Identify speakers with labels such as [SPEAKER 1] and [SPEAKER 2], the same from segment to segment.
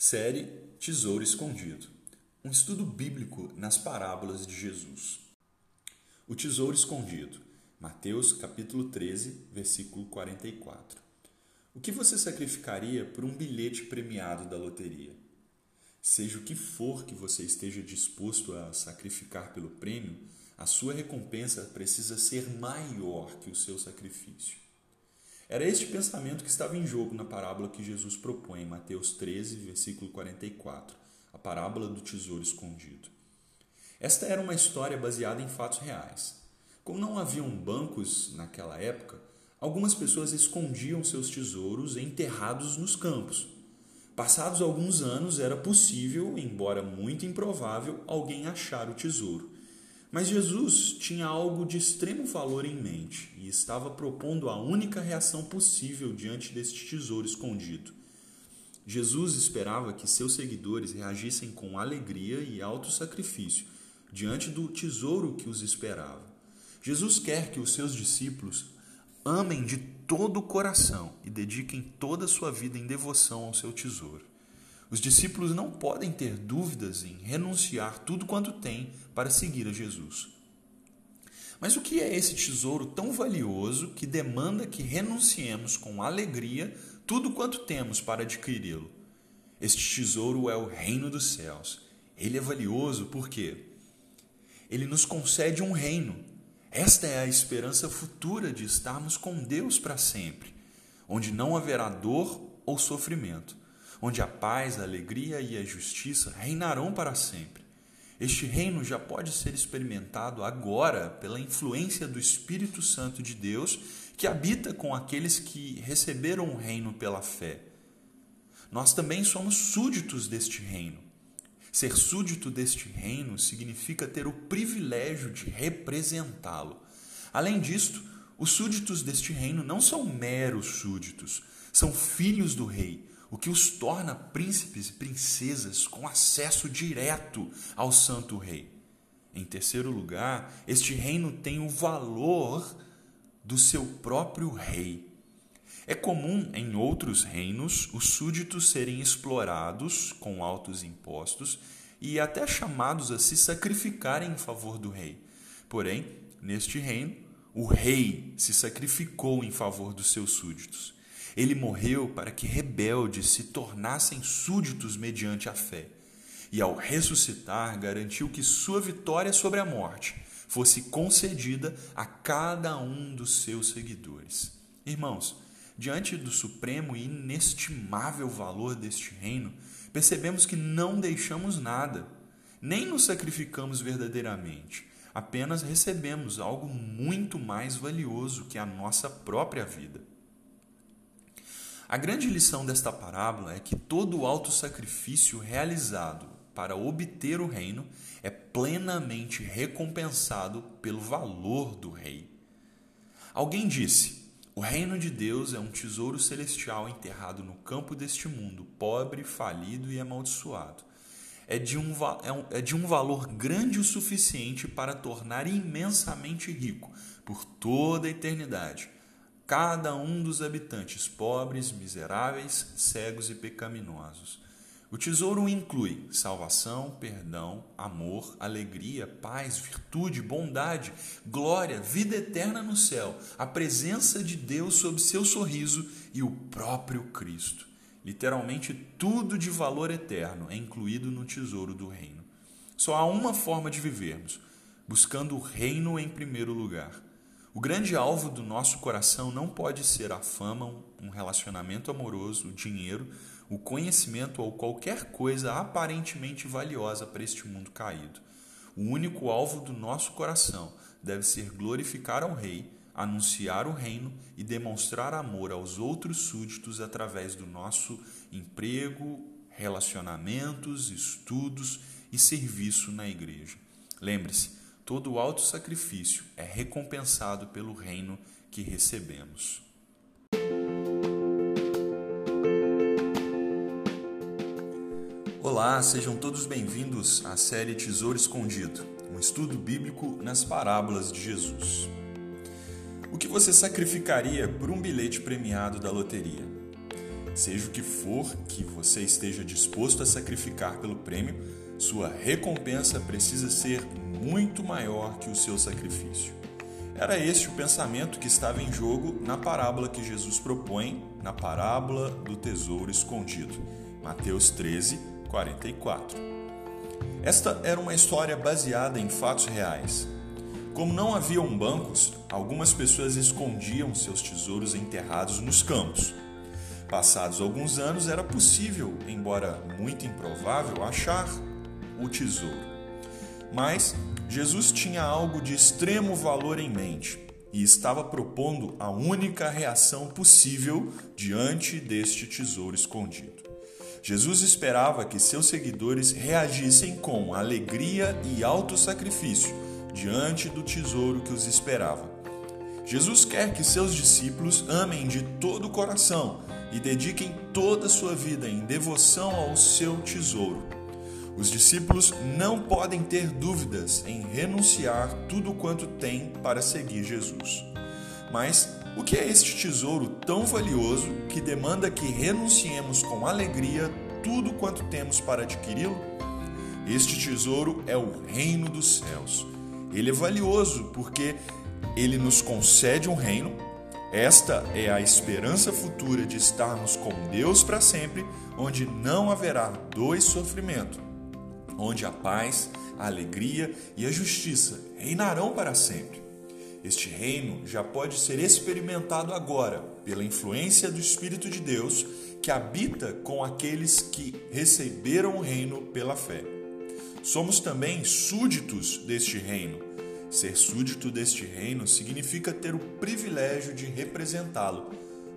[SPEAKER 1] Série Tesouro Escondido um estudo bíblico nas parábolas de Jesus. O tesouro escondido. Mateus capítulo 13, versículo 44. O que você sacrificaria por um bilhete premiado da loteria? Seja o que for que você esteja disposto a sacrificar pelo prêmio, a sua recompensa precisa ser maior que o seu sacrifício. Era este pensamento que estava em jogo na parábola que Jesus propõe em Mateus 13, versículo 44, a parábola do tesouro escondido. Esta era uma história baseada em fatos reais. Como não haviam bancos naquela época, algumas pessoas escondiam seus tesouros enterrados nos campos. Passados alguns anos, era possível, embora muito improvável, alguém achar o tesouro. Mas Jesus tinha algo de extremo valor em mente e estava propondo a única reação possível diante deste tesouro escondido. Jesus esperava que seus seguidores reagissem com alegria e alto sacrifício diante do tesouro que os esperava. Jesus quer que os seus discípulos amem de todo o coração e dediquem toda a sua vida em devoção ao seu tesouro. Os discípulos não podem ter dúvidas em renunciar tudo quanto têm para seguir a Jesus. Mas o que é esse tesouro tão valioso que demanda que renunciemos com alegria tudo quanto temos para adquiri-lo? Este tesouro é o reino dos céus. Ele é valioso porque ele nos concede um reino. Esta é a esperança futura de estarmos com Deus para sempre, onde não haverá dor ou sofrimento onde a paz, a alegria e a justiça reinarão para sempre. Este reino já pode ser experimentado agora pela influência do Espírito Santo de Deus que habita com aqueles que receberam o reino pela fé. Nós também somos súditos deste reino. Ser súdito deste reino significa ter o privilégio de representá-lo. Além disto, os súditos deste reino não são meros súditos, são filhos do rei, o que os torna príncipes e princesas com acesso direto ao Santo Rei. Em terceiro lugar, este reino tem o valor do seu próprio rei. É comum em outros reinos os súditos serem explorados com altos impostos e até chamados a se sacrificarem em favor do rei. Porém, neste reino, o rei se sacrificou em favor dos seus súditos. Ele morreu para que rebeldes se tornassem súditos mediante a fé. E ao ressuscitar, garantiu que sua vitória sobre a morte fosse concedida a cada um dos seus seguidores. Irmãos, diante do supremo e inestimável valor deste reino, percebemos que não deixamos nada, nem nos sacrificamos verdadeiramente, apenas recebemos algo muito mais valioso que a nossa própria vida. A grande lição desta parábola é que todo alto sacrifício realizado para obter o reino é plenamente recompensado pelo valor do rei. Alguém disse: O reino de Deus é um tesouro celestial enterrado no campo deste mundo, pobre, falido e amaldiçoado. É de, um, é, um, é de um valor grande o suficiente para tornar imensamente rico por toda a eternidade cada um dos habitantes, pobres, miseráveis, cegos e pecaminosos. O tesouro inclui salvação, perdão, amor, alegria, paz, virtude, bondade, glória, vida eterna no céu, a presença de Deus sob seu sorriso e o próprio Cristo. Literalmente tudo de valor eterno é incluído no tesouro do reino. Só há uma forma de vivermos, buscando o reino em primeiro lugar o grande alvo do nosso coração não pode ser a fama, um relacionamento amoroso, o dinheiro, o conhecimento ou qualquer coisa aparentemente valiosa para este mundo caído. O único alvo do nosso coração deve ser glorificar ao Rei, anunciar o reino e demonstrar amor aos outros súditos através do nosso emprego, relacionamentos, estudos e serviço na igreja. Lembre-se, todo alto sacrifício é recompensado pelo reino que recebemos. Olá, sejam todos bem-vindos à série Tesouro Escondido, um estudo bíblico nas parábolas de Jesus. O que você sacrificaria por um bilhete premiado da loteria? Seja o que for que você esteja disposto a sacrificar pelo prêmio, sua recompensa precisa ser muito maior que o seu sacrifício. Era este o pensamento que estava em jogo na parábola que Jesus propõe, na parábola do tesouro escondido. Mateus 13, 44. Esta era uma história baseada em fatos reais. Como não haviam bancos, algumas pessoas escondiam seus tesouros enterrados nos campos. Passados alguns anos, era possível, embora muito improvável, achar o tesouro. Mas Jesus tinha algo de extremo valor em mente e estava propondo a única reação possível diante deste tesouro escondido. Jesus esperava que seus seguidores reagissem com alegria e alto sacrifício diante do tesouro que os esperava. Jesus quer que seus discípulos amem de todo o coração e dediquem toda a sua vida em devoção ao seu tesouro os discípulos não podem ter dúvidas em renunciar tudo quanto têm para seguir Jesus. Mas o que é este tesouro tão valioso que demanda que renunciemos com alegria tudo quanto temos para adquiri-lo? Este tesouro é o reino dos céus. Ele é valioso porque ele nos concede um reino. Esta é a esperança futura de estarmos com Deus para sempre, onde não haverá dor e sofrimento onde a paz, a alegria e a justiça reinarão para sempre. Este reino já pode ser experimentado agora pela influência do Espírito de Deus que habita com aqueles que receberam o reino pela fé. Somos também súditos deste reino. Ser súdito deste reino significa ter o privilégio de representá-lo.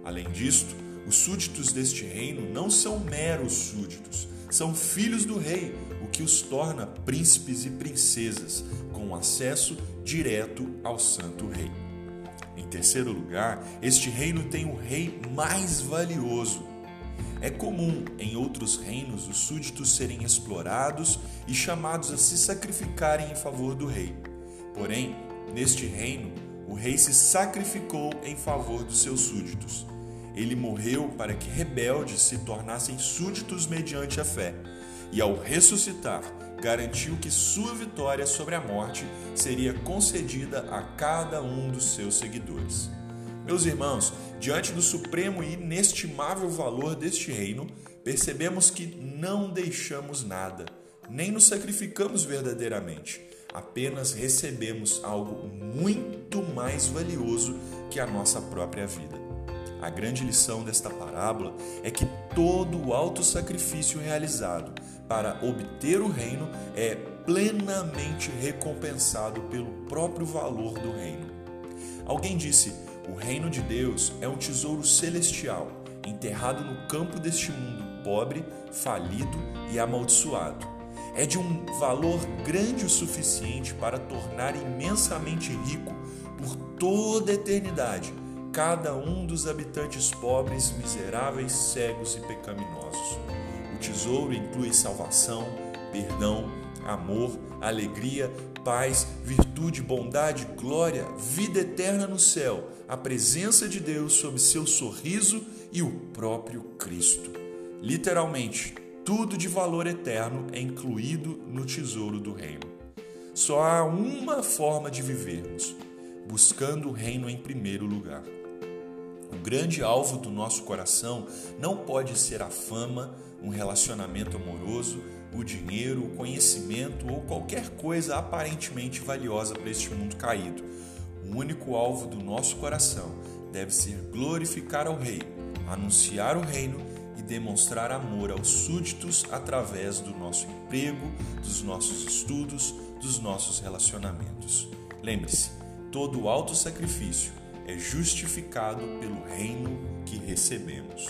[SPEAKER 1] Além disto, os súditos deste reino não são meros súditos, são filhos do rei, que os torna príncipes e princesas, com acesso direto ao Santo Rei. Em terceiro lugar, este reino tem o rei mais valioso. É comum em outros reinos os súditos serem explorados e chamados a se sacrificarem em favor do rei. Porém, neste reino, o rei se sacrificou em favor dos seus súditos. Ele morreu para que rebeldes se tornassem súditos mediante a fé, e ao ressuscitar, garantiu que sua vitória sobre a morte seria concedida a cada um dos seus seguidores. Meus irmãos, diante do supremo e inestimável valor deste reino, percebemos que não deixamos nada, nem nos sacrificamos verdadeiramente, apenas recebemos algo muito mais valioso que a nossa própria vida. A grande lição desta parábola é que todo o alto sacrifício realizado para obter o reino é plenamente recompensado pelo próprio valor do reino. Alguém disse: o reino de Deus é um tesouro celestial, enterrado no campo deste mundo pobre, falido e amaldiçoado. É de um valor grande o suficiente para tornar imensamente rico por toda a eternidade cada um dos habitantes pobres, miseráveis, cegos e pecaminosos. Tesouro inclui salvação, perdão, amor, alegria, paz, virtude, bondade, glória, vida eterna no céu, a presença de Deus sob seu sorriso e o próprio Cristo. Literalmente, tudo de valor eterno é incluído no tesouro do reino. Só há uma forma de vivermos: buscando o reino em primeiro lugar. O grande alvo do nosso coração não pode ser a fama, um relacionamento amoroso, o dinheiro, o conhecimento ou qualquer coisa aparentemente valiosa para este mundo caído. O único alvo do nosso coração deve ser glorificar ao Rei, anunciar o reino e demonstrar amor aos súditos através do nosso emprego, dos nossos estudos, dos nossos relacionamentos. Lembre-se, todo alto sacrifício é justificado pelo reino que recebemos.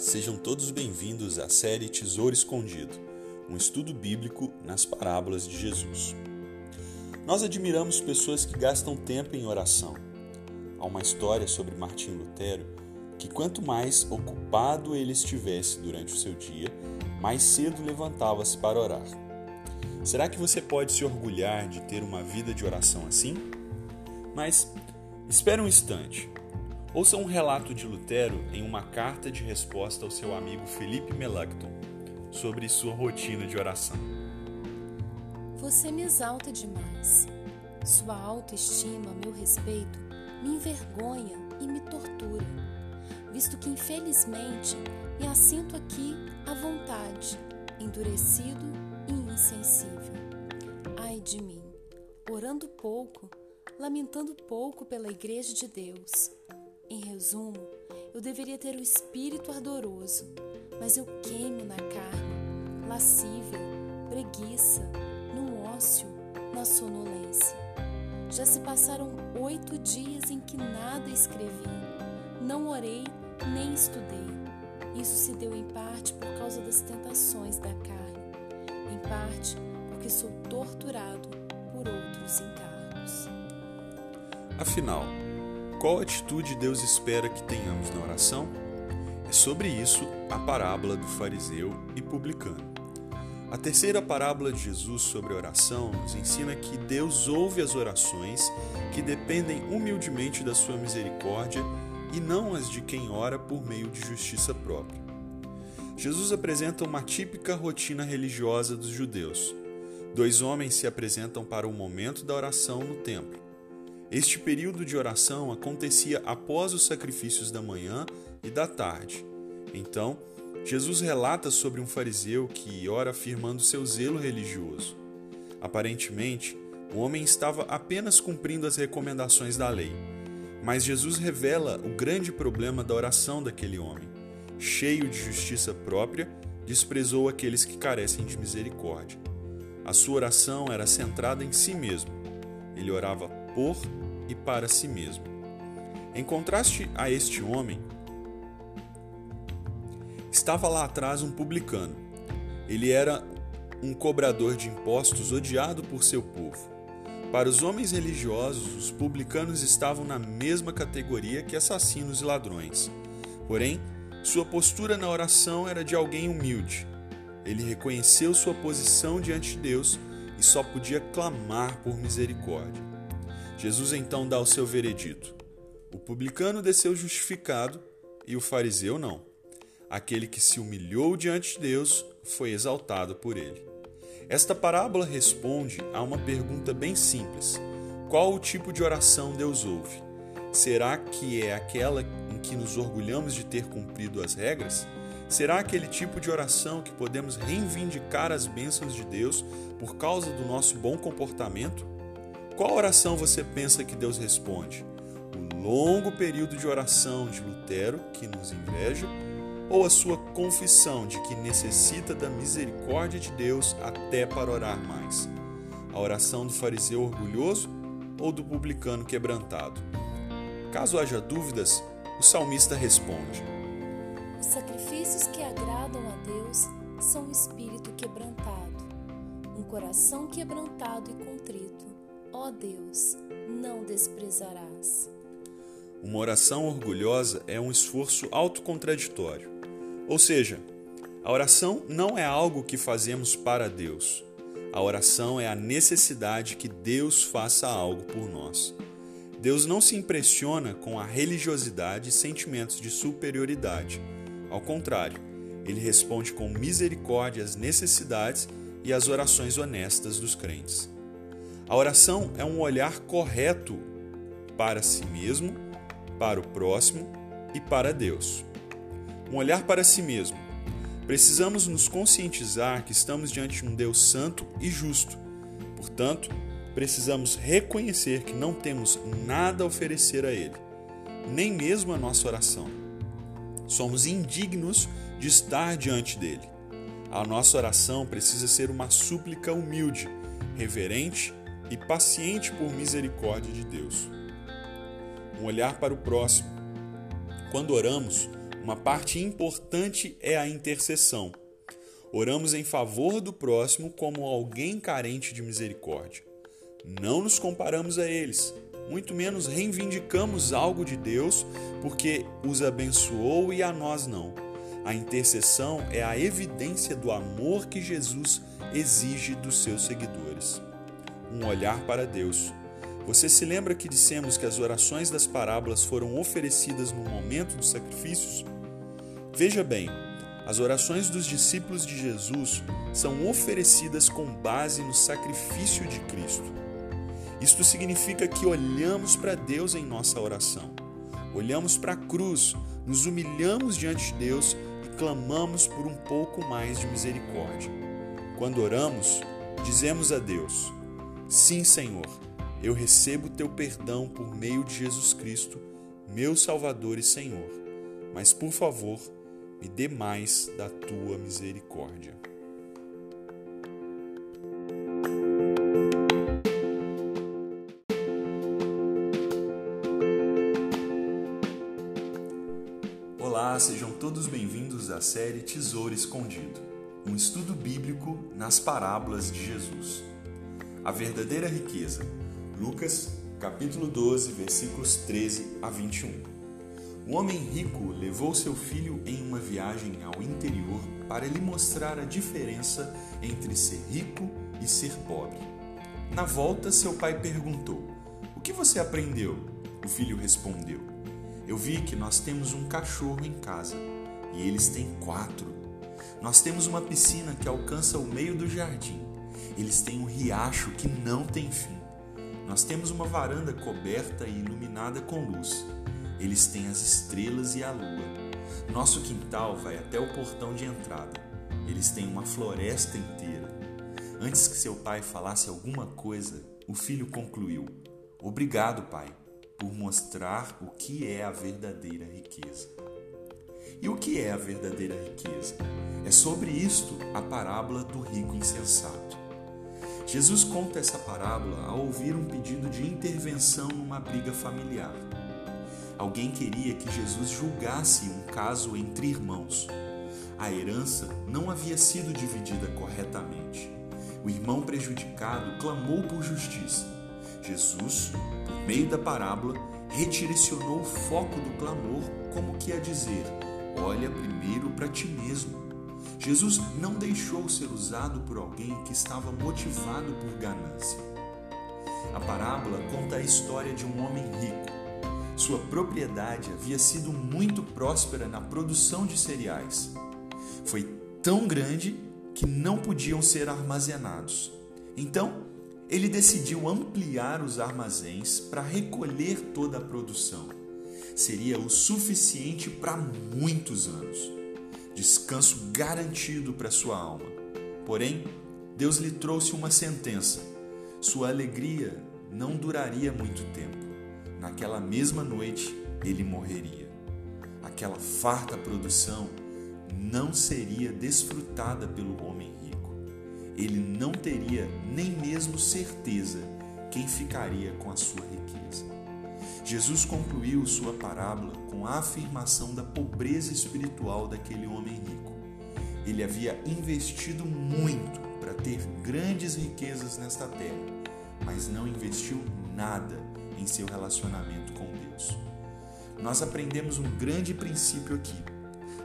[SPEAKER 1] Sejam todos bem-vindos à série Tesouro Escondido, um estudo bíblico nas parábolas de Jesus. Nós admiramos pessoas que gastam tempo em oração. Há uma história sobre Martim Lutero que quanto mais ocupado ele estivesse durante o seu dia, mais cedo levantava-se para orar. Será que você pode se orgulhar de ter uma vida de oração assim? Mas espere um instante. Ouça um relato de Lutero em uma carta de resposta ao seu amigo Felipe Melanchthon sobre sua rotina de oração.
[SPEAKER 2] Você me exalta demais. Sua autoestima a meu respeito me envergonha e me tortura, visto que infelizmente me assinto aqui à vontade, endurecido e insensível. Ai de mim, orando pouco, lamentando pouco pela Igreja de Deus. Em resumo, eu deveria ter o espírito ardoroso, mas eu queimo na carne, lascívia, preguiça, no ócio, na sonolência. Já se passaram oito dias em que nada escrevi, não orei nem estudei. Isso se deu em parte por causa das tentações da carne, em parte porque sou torturado por outros encargos.
[SPEAKER 1] Afinal, qual atitude Deus espera que tenhamos na oração? É sobre isso a parábola do fariseu e publicano. A terceira parábola de Jesus sobre oração nos ensina que Deus ouve as orações que dependem humildemente da sua misericórdia e não as de quem ora por meio de justiça própria. Jesus apresenta uma típica rotina religiosa dos judeus. Dois homens se apresentam para o momento da oração no templo. Este período de oração acontecia após os sacrifícios da manhã e da tarde. Então, Jesus relata sobre um fariseu que ora afirmando seu zelo religioso. Aparentemente, o homem estava apenas cumprindo as recomendações da lei. Mas Jesus revela o grande problema da oração daquele homem. Cheio de justiça própria, desprezou aqueles que carecem de misericórdia. A sua oração era centrada em si mesmo. Ele orava por e para si mesmo. Em contraste a este homem, estava lá atrás um publicano. Ele era um cobrador de impostos odiado por seu povo. Para os homens religiosos, os publicanos estavam na mesma categoria que assassinos e ladrões. Porém, sua postura na oração era de alguém humilde. Ele reconheceu sua posição diante de Deus e só podia clamar por misericórdia. Jesus então dá o seu veredito. O publicano desceu justificado e o fariseu não. Aquele que se humilhou diante de Deus foi exaltado por ele. Esta parábola responde a uma pergunta bem simples: qual o tipo de oração Deus ouve? Será que é aquela em que nos orgulhamos de ter cumprido as regras? Será aquele tipo de oração que podemos reivindicar as bênçãos de Deus por causa do nosso bom comportamento? Qual oração você pensa que Deus responde? O longo período de oração de Lutero, que nos inveja, ou a sua confissão de que necessita da misericórdia de Deus até para orar mais? A oração do fariseu orgulhoso ou do publicano quebrantado? Caso haja dúvidas, o salmista responde:
[SPEAKER 2] Os sacrifícios que agradam a Deus são um espírito quebrantado, um coração quebrantado e contrito. Ó Deus, não desprezarás.
[SPEAKER 1] Uma oração orgulhosa é um esforço autocontraditório. Ou seja, a oração não é algo que fazemos para Deus. A oração é a necessidade que Deus faça algo por nós. Deus não se impressiona com a religiosidade e sentimentos de superioridade. Ao contrário, ele responde com misericórdia às necessidades e às orações honestas dos crentes. A oração é um olhar correto para si mesmo, para o próximo e para Deus um olhar para si mesmo. Precisamos nos conscientizar que estamos diante de um Deus santo e justo. Portanto, precisamos reconhecer que não temos nada a oferecer a Ele, nem mesmo a nossa oração. Somos indignos de estar diante dele. A nossa oração precisa ser uma súplica humilde, reverente e paciente por misericórdia de Deus. Um olhar para o próximo. Quando oramos, uma parte importante é a intercessão. Oramos em favor do próximo como alguém carente de misericórdia. Não nos comparamos a eles, muito menos reivindicamos algo de Deus porque os abençoou e a nós não. A intercessão é a evidência do amor que Jesus exige dos seus seguidores. Um olhar para Deus. Você se lembra que dissemos que as orações das parábolas foram oferecidas no momento dos sacrifícios? Veja bem, as orações dos discípulos de Jesus são oferecidas com base no sacrifício de Cristo. Isto significa que olhamos para Deus em nossa oração. Olhamos para a cruz, nos humilhamos diante de Deus e clamamos por um pouco mais de misericórdia. Quando oramos, dizemos a Deus: Sim, Senhor, eu recebo teu perdão por meio de Jesus Cristo, meu Salvador e Senhor. Mas, por favor, me dê mais da tua misericórdia. Olá, sejam todos bem-vindos à série Tesouro Escondido, um estudo bíblico nas parábolas de Jesus. A verdadeira riqueza. Lucas, capítulo 12, versículos 13 a 21. O homem rico levou seu filho em uma viagem ao interior para lhe mostrar a diferença entre ser rico e ser pobre. Na volta, seu pai perguntou: O que você aprendeu? O filho respondeu: eu vi que nós temos um cachorro em casa e eles têm quatro. Nós temos uma piscina que alcança o meio do jardim. Eles têm um riacho que não tem fim. Nós temos uma varanda coberta e iluminada com luz. Eles têm as estrelas e a lua. Nosso quintal vai até o portão de entrada. Eles têm uma floresta inteira. Antes que seu pai falasse alguma coisa, o filho concluiu: Obrigado, pai por mostrar o que é a verdadeira riqueza. E o que é a verdadeira riqueza? É sobre isto a parábola do rico insensato. Jesus conta essa parábola ao ouvir um pedido de intervenção numa briga familiar. Alguém queria que Jesus julgasse um caso entre irmãos. A herança não havia sido dividida corretamente. O irmão prejudicado clamou por justiça Jesus, por meio da parábola, redirecionou o foco do clamor, como que a dizer: olha primeiro para ti mesmo. Jesus não deixou ser usado por alguém que estava motivado por ganância. A parábola conta a história de um homem rico. Sua propriedade havia sido muito próspera na produção de cereais. Foi tão grande que não podiam ser armazenados. Então, ele decidiu ampliar os armazéns para recolher toda a produção. Seria o suficiente para muitos anos. Descanso garantido para sua alma. Porém, Deus lhe trouxe uma sentença. Sua alegria não duraria muito tempo. Naquela mesma noite, ele morreria. Aquela farta produção não seria desfrutada pelo homem ele não teria nem mesmo certeza quem ficaria com a sua riqueza. Jesus concluiu sua parábola com a afirmação da pobreza espiritual daquele homem rico. Ele havia investido muito para ter grandes riquezas nesta terra, mas não investiu nada em seu relacionamento com Deus. Nós aprendemos um grande princípio aqui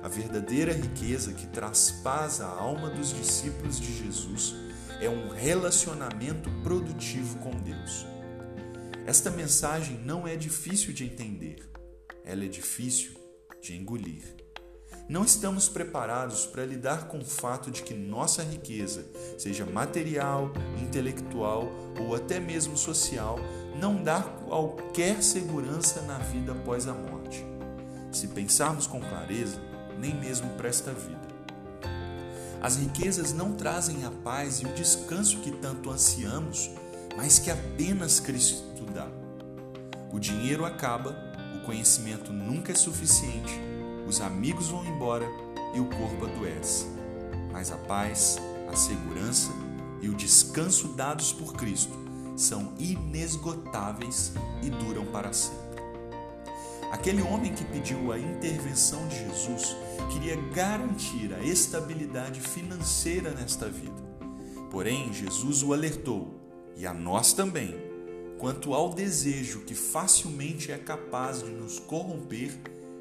[SPEAKER 1] a verdadeira riqueza que traz paz à alma dos discípulos de Jesus é um relacionamento produtivo com Deus. Esta mensagem não é difícil de entender, ela é difícil de engolir. Não estamos preparados para lidar com o fato de que nossa riqueza, seja material, intelectual ou até mesmo social, não dá qualquer segurança na vida após a morte. Se pensarmos com clareza, nem mesmo para esta vida. As riquezas não trazem a paz e o descanso que tanto ansiamos, mas que apenas Cristo. O dinheiro acaba, o conhecimento nunca é suficiente, os amigos vão embora e o corpo adoece. Mas a paz, a segurança e o descanso dados por Cristo são inesgotáveis e duram para sempre. Aquele homem que pediu a intervenção de Jesus queria garantir a estabilidade financeira nesta vida. Porém, Jesus o alertou, e a nós também, quanto ao desejo que facilmente é capaz de nos corromper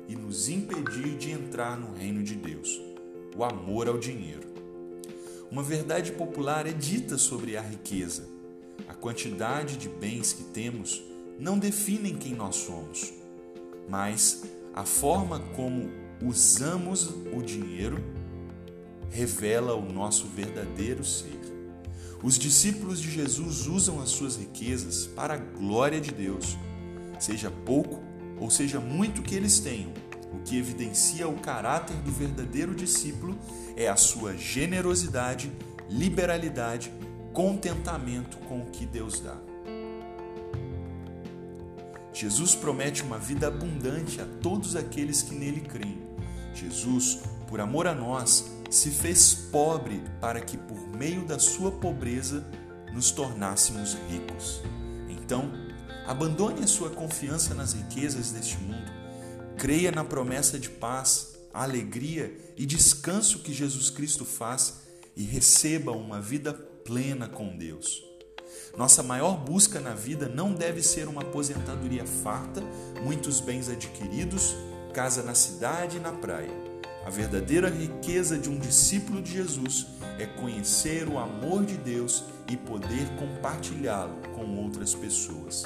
[SPEAKER 1] e nos impedir de entrar no reino de Deus: o amor ao dinheiro. uma verdade popular é dita sobre a riqueza. A quantidade de bens que temos não definem quem nós somos, mas a forma como usamos o dinheiro revela o nosso verdadeiro ser. Os discípulos de Jesus usam as suas riquezas para a glória de Deus, seja pouco ou seja muito que eles tenham. O que evidencia o caráter do verdadeiro discípulo é a sua generosidade, liberalidade, contentamento com o que Deus dá. Jesus promete uma vida abundante a todos aqueles que nele creem. Jesus, por amor a nós, se fez pobre para que, por meio da sua pobreza, nos tornássemos ricos. Então, abandone a sua confiança nas riquezas deste mundo, creia na promessa de paz, alegria e descanso que Jesus Cristo faz e receba uma vida plena com Deus. Nossa maior busca na vida não deve ser uma aposentadoria farta, muitos bens adquiridos, casa na cidade e na praia. A verdadeira riqueza de um discípulo de Jesus é conhecer o amor de Deus e poder compartilhá-lo com outras pessoas.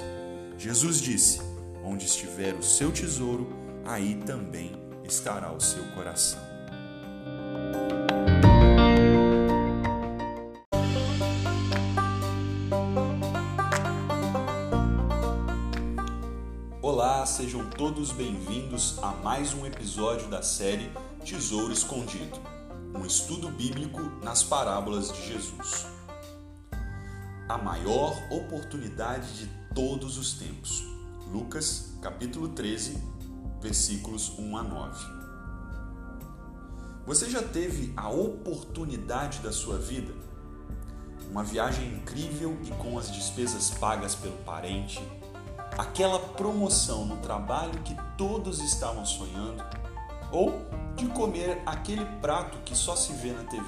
[SPEAKER 1] Jesus disse: Onde estiver o seu tesouro, aí também estará o seu coração. Olá, sejam todos bem-vindos a mais um episódio da série Tesouro Escondido um estudo bíblico nas parábolas de Jesus. A maior oportunidade de todos os tempos. Lucas, capítulo 13, versículos 1 a 9. Você já teve a oportunidade da sua vida? Uma viagem incrível e com as despesas pagas pelo parente, aquela promoção no trabalho que todos estavam sonhando, ou de comer aquele prato que só se vê na TV.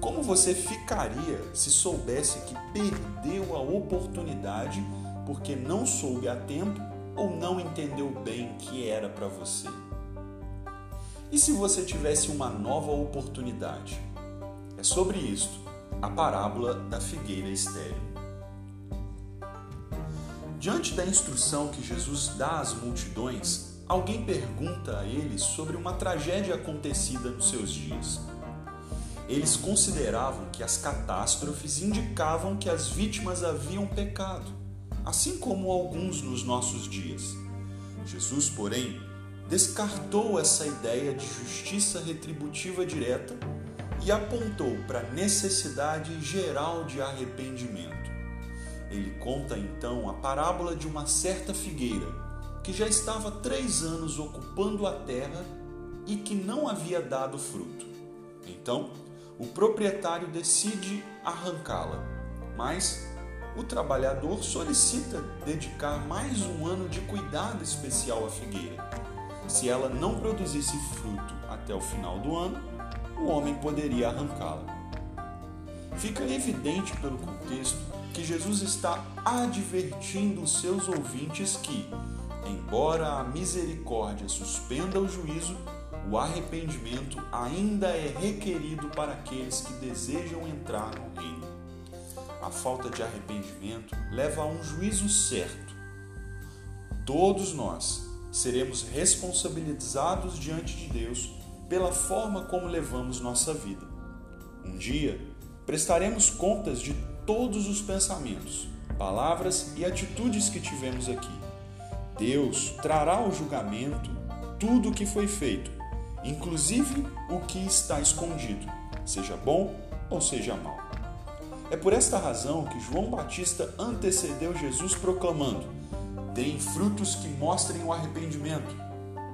[SPEAKER 1] Como você ficaria se soubesse que perdeu a oportunidade porque não soube a tempo ou não entendeu bem que era para você? E se você tivesse uma nova oportunidade? É sobre isto a parábola da figueira estéril. Diante da instrução que Jesus dá às multidões, alguém pergunta a ele sobre uma tragédia acontecida nos seus dias. Eles consideravam que as catástrofes indicavam que as vítimas haviam pecado, assim como alguns nos nossos dias. Jesus, porém, descartou essa ideia de justiça retributiva direta e apontou para a necessidade geral de arrependimento. Ele conta então a parábola de uma certa figueira que já estava três anos ocupando a terra e que não havia dado fruto. Então, o proprietário decide arrancá-la, mas o trabalhador solicita dedicar mais um ano de cuidado especial à figueira. Se ela não produzisse fruto até o final do ano, o homem poderia arrancá-la. Fica evidente pelo contexto que Jesus está advertindo os seus ouvintes que, Embora a misericórdia suspenda o juízo, o arrependimento ainda é requerido para aqueles que desejam entrar no reino. A falta de arrependimento leva a um juízo certo. Todos nós seremos responsabilizados diante de Deus pela forma como levamos nossa vida. Um dia, prestaremos contas de todos os pensamentos, palavras e atitudes que tivemos aqui. Deus trará ao julgamento tudo o que foi feito, inclusive o que está escondido, seja bom ou seja mal. É por esta razão que João Batista antecedeu Jesus proclamando: Deem frutos que mostrem o arrependimento.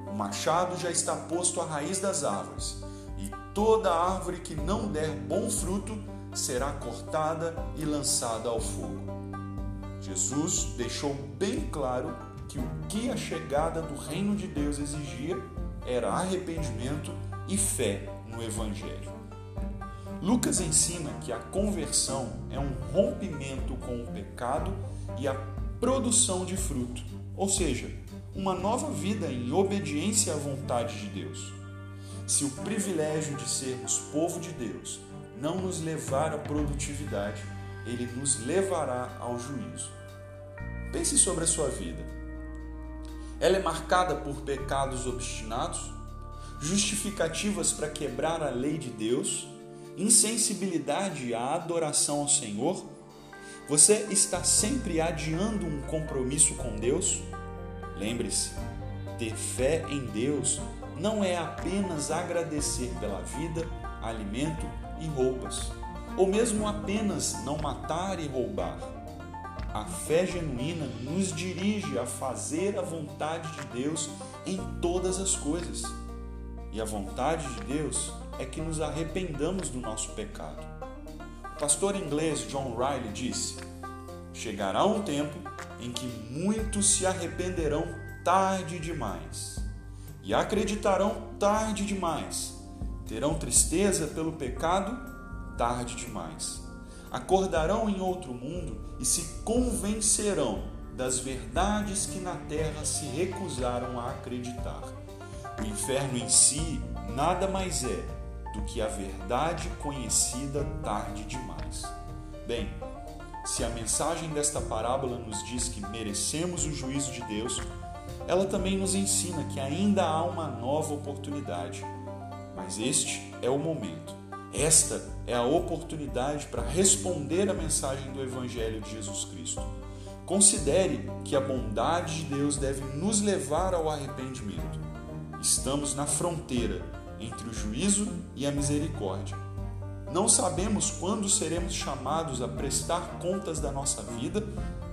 [SPEAKER 1] O machado já está posto à raiz das árvores, e toda árvore que não der bom fruto será cortada e lançada ao fogo. Jesus deixou bem claro que o que a chegada do reino de Deus exigia era arrependimento e fé no Evangelho. Lucas ensina que a conversão é um rompimento com o pecado e a produção de fruto, ou seja, uma nova vida em obediência à vontade de Deus. Se o privilégio de sermos povo de Deus não nos levar à produtividade, ele nos levará ao juízo. Pense sobre a sua vida. Ela é marcada por pecados obstinados, justificativas para quebrar a lei de Deus, insensibilidade à adoração ao Senhor? Você está sempre adiando um compromisso com Deus? Lembre-se, ter fé em Deus não é apenas agradecer pela vida, alimento e roupas, ou mesmo apenas não matar e roubar. A fé genuína nos dirige a fazer a vontade de Deus em todas as coisas. E a vontade de Deus é que nos arrependamos do nosso pecado. O pastor inglês John Riley disse: Chegará um tempo em que muitos se arrependerão tarde demais e acreditarão tarde demais. Terão tristeza pelo pecado tarde demais. Acordarão em outro mundo e se convencerão das verdades que na terra se recusaram a acreditar. O inferno em si nada mais é do que a verdade conhecida tarde demais. Bem, se a mensagem desta parábola nos diz que merecemos o juízo de Deus, ela também nos ensina que ainda há uma nova oportunidade. Mas este é o momento. Esta é a oportunidade para responder à mensagem do Evangelho de Jesus Cristo. Considere que a bondade de Deus deve nos levar ao arrependimento. Estamos na fronteira entre o juízo e a misericórdia. Não sabemos quando seremos chamados a prestar contas da nossa vida,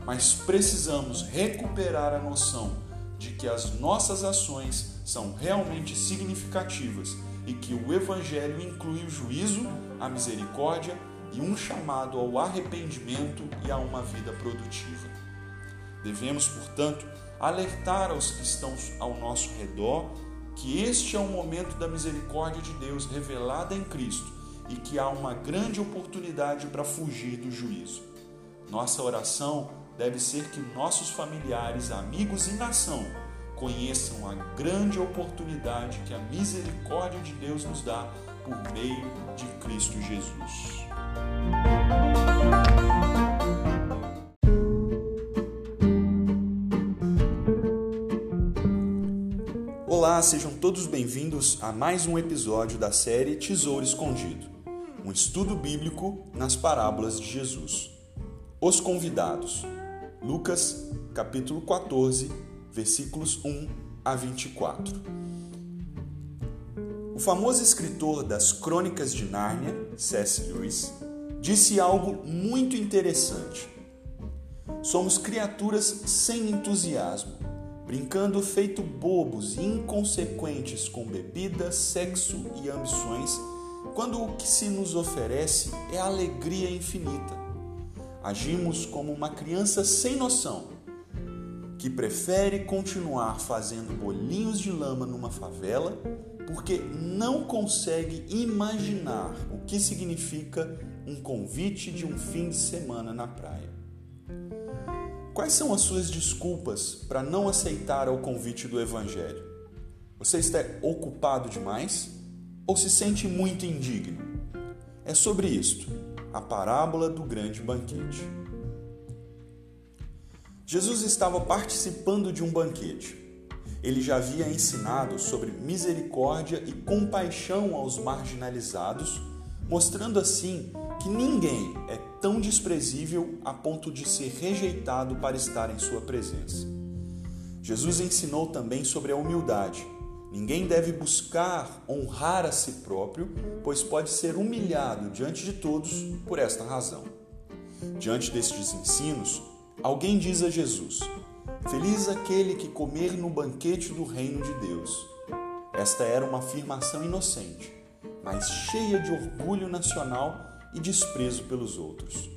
[SPEAKER 1] mas precisamos recuperar a noção de que as nossas ações são realmente significativas e que o Evangelho inclui o juízo, a misericórdia e um chamado ao arrependimento e a uma vida produtiva. Devemos, portanto, alertar aos que estão ao nosso redor que este é o momento da misericórdia de Deus revelada em Cristo e que há uma grande oportunidade para fugir do juízo. Nossa oração deve ser que nossos familiares, amigos e nação conheçam a grande oportunidade que a misericórdia de Deus nos dá por meio de Cristo Jesus. Olá, sejam todos bem-vindos a mais um episódio da série Tesouro Escondido, um estudo bíblico nas parábolas de Jesus. Os convidados. Lucas, capítulo 14, versículos 1 a 24. Famoso escritor das Crônicas de Nárnia, C.S. Lewis, disse algo muito interessante. Somos criaturas sem entusiasmo, brincando feito bobos e inconsequentes com bebida, sexo e ambições, quando o que se nos oferece é alegria infinita. Agimos como uma criança sem noção que prefere continuar fazendo bolinhos de lama numa favela porque não consegue imaginar o que significa um convite de um fim de semana na praia. Quais são as suas desculpas para não aceitar o convite do Evangelho? Você está ocupado demais ou se sente muito indigno? É sobre isto, a parábola do grande banquete. Jesus estava participando de um banquete. Ele já havia ensinado sobre misericórdia e compaixão aos marginalizados, mostrando assim que ninguém é tão desprezível a ponto de ser rejeitado para estar em sua presença. Jesus ensinou também sobre a humildade. Ninguém deve buscar honrar a si próprio, pois pode ser humilhado diante de todos por esta razão. Diante destes ensinos, Alguém diz a Jesus: Feliz aquele que comer no banquete do reino de Deus. Esta era uma afirmação inocente, mas cheia de orgulho nacional e desprezo pelos outros.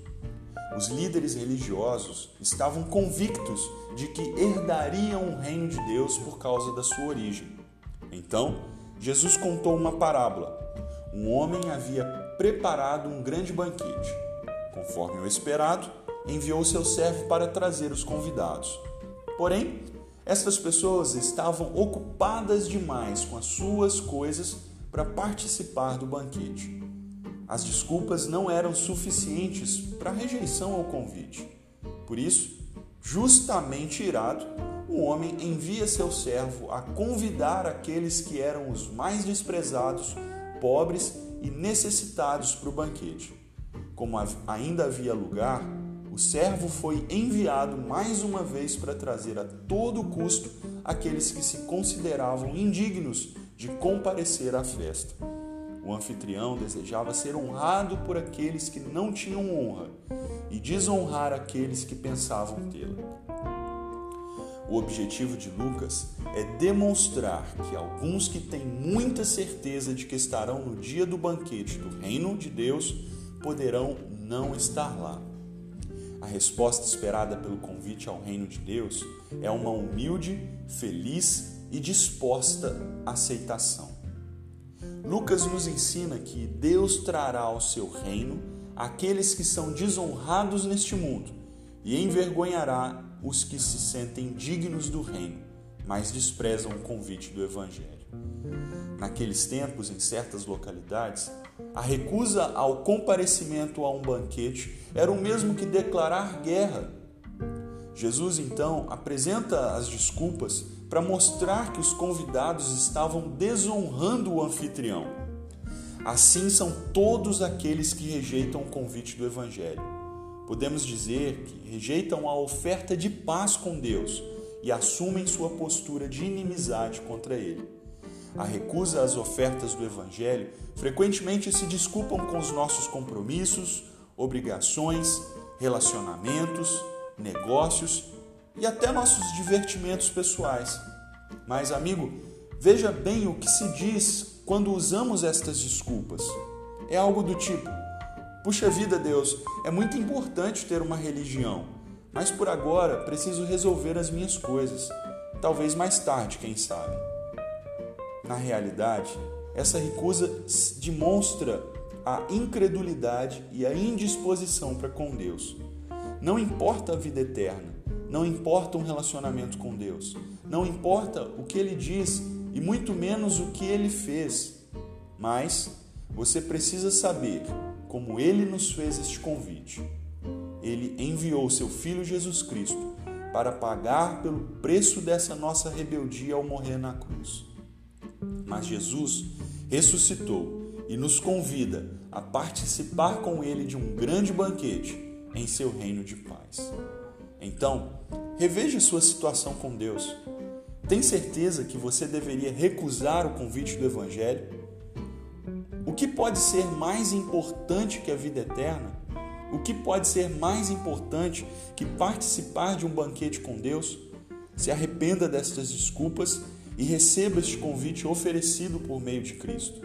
[SPEAKER 1] Os líderes religiosos estavam convictos de que herdariam o reino de Deus por causa da sua origem. Então, Jesus contou uma parábola. Um homem havia preparado um grande banquete. Conforme o esperado, enviou seu servo para trazer os convidados. Porém, estas pessoas estavam ocupadas demais com as suas coisas para participar do banquete. as desculpas não eram suficientes para a rejeição ao convite. Por isso, justamente irado, o homem envia seu servo a convidar aqueles que eram os mais desprezados, pobres e necessitados para o banquete. Como ainda havia lugar, o servo foi enviado mais uma vez para trazer a todo custo aqueles que se consideravam indignos de comparecer à festa. O anfitrião desejava ser honrado por aqueles que não tinham honra e desonrar aqueles que pensavam tê-la. O objetivo de Lucas é demonstrar que alguns que têm muita certeza de que estarão no dia do banquete do reino de Deus poderão não estar lá. A resposta esperada pelo convite ao reino de Deus é uma humilde, feliz e disposta aceitação. Lucas nos ensina que Deus trará ao seu reino aqueles que são desonrados neste mundo e envergonhará os que se sentem dignos do reino, mas desprezam o convite do Evangelho. Naqueles tempos, em certas localidades, a recusa ao comparecimento a um banquete era o mesmo que declarar guerra. Jesus então apresenta as desculpas para mostrar que os convidados estavam desonrando o anfitrião. Assim são todos aqueles que rejeitam o convite do Evangelho. Podemos dizer que rejeitam a oferta de paz com Deus e assumem sua postura de inimizade contra Ele. A recusa às ofertas do Evangelho frequentemente se desculpam com os nossos compromissos, obrigações, relacionamentos, negócios e até nossos divertimentos pessoais. Mas, amigo, veja bem o que se diz quando usamos estas desculpas. É algo do tipo: Puxa vida, Deus, é muito importante ter uma religião, mas por agora preciso resolver as minhas coisas. Talvez mais tarde, quem sabe. Na realidade, essa recusa demonstra a incredulidade e a indisposição para com Deus. Não importa a vida eterna, não importa um relacionamento com Deus, não importa o que ele diz e muito menos o que ele fez, mas você precisa saber como ele nos fez este convite. Ele enviou seu filho Jesus Cristo para pagar pelo preço dessa nossa rebeldia ao morrer na cruz. Mas Jesus ressuscitou e nos convida a participar com ele de um grande banquete em seu reino de paz. Então, reveja sua situação com Deus. Tem certeza que você deveria recusar o convite do Evangelho? O que pode ser mais importante que a vida eterna? O que pode ser mais importante que participar de um banquete com Deus? Se arrependa destas desculpas e receba este convite oferecido por meio de Cristo.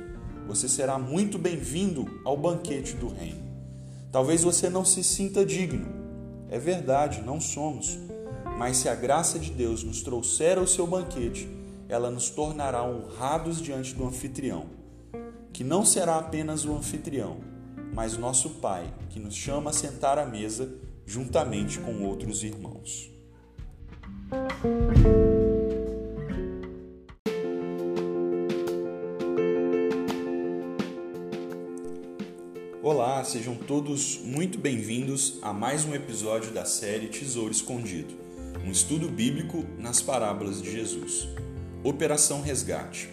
[SPEAKER 1] Você será muito bem-vindo ao banquete do Reino. Talvez você não se sinta digno, é verdade, não somos. Mas se a graça de Deus nos trouxer ao seu banquete, ela nos tornará honrados diante do anfitrião, que não será apenas o anfitrião, mas nosso Pai, que nos chama a sentar à mesa juntamente com outros irmãos. Olá, sejam todos muito bem-vindos a mais um episódio da série Tesouro Escondido, um estudo bíblico nas parábolas de Jesus. Operação Resgate.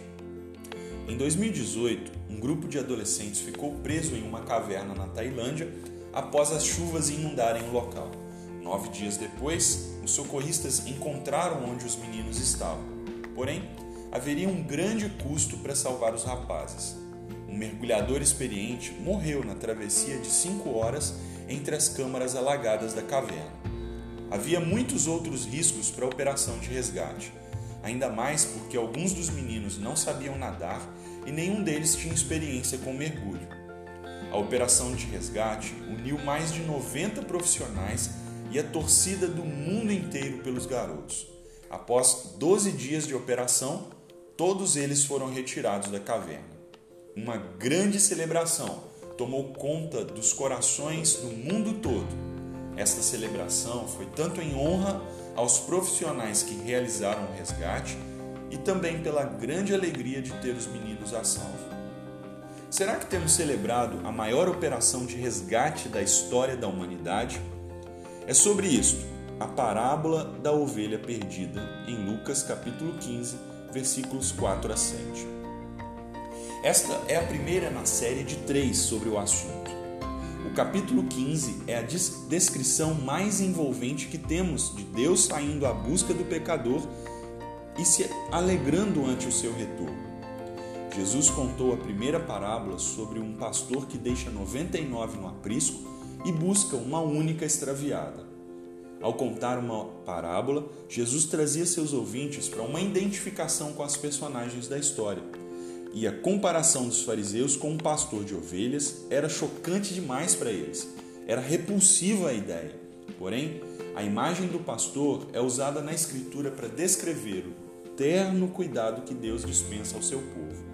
[SPEAKER 1] Em 2018, um grupo de adolescentes ficou preso em uma caverna na Tailândia após as chuvas inundarem o local. Nove dias depois, os socorristas encontraram onde os meninos estavam. Porém, haveria um grande custo para salvar os rapazes um mergulhador experiente morreu na travessia de cinco horas entre as câmaras alagadas da caverna. Havia muitos outros riscos para a operação de resgate, ainda mais porque alguns dos meninos não sabiam nadar e nenhum deles tinha experiência com mergulho. A operação de resgate uniu mais de 90 profissionais e a torcida do mundo inteiro pelos garotos. Após 12 dias de operação, todos eles foram retirados da caverna uma grande celebração tomou conta dos corações do mundo todo. Esta celebração foi tanto em honra aos profissionais que realizaram o resgate e também pela grande alegria de ter os meninos a salvo. Será que temos celebrado a maior operação de resgate da história da humanidade? É sobre isto, a parábola da ovelha perdida, em Lucas capítulo 15, versículos 4 a 7. Esta é a primeira na série de três sobre o assunto. O capítulo 15 é a descrição mais envolvente que temos de Deus saindo à busca do pecador e se alegrando ante o seu retorno. Jesus contou a primeira parábola sobre um pastor que deixa 99 no aprisco e busca uma única extraviada. Ao contar uma parábola, Jesus trazia seus ouvintes para uma identificação com as personagens da história. E a comparação dos fariseus com um pastor de ovelhas era chocante demais para eles. Era repulsiva a ideia. Porém, a imagem do pastor é usada na Escritura para descrever o terno cuidado que Deus dispensa ao seu povo.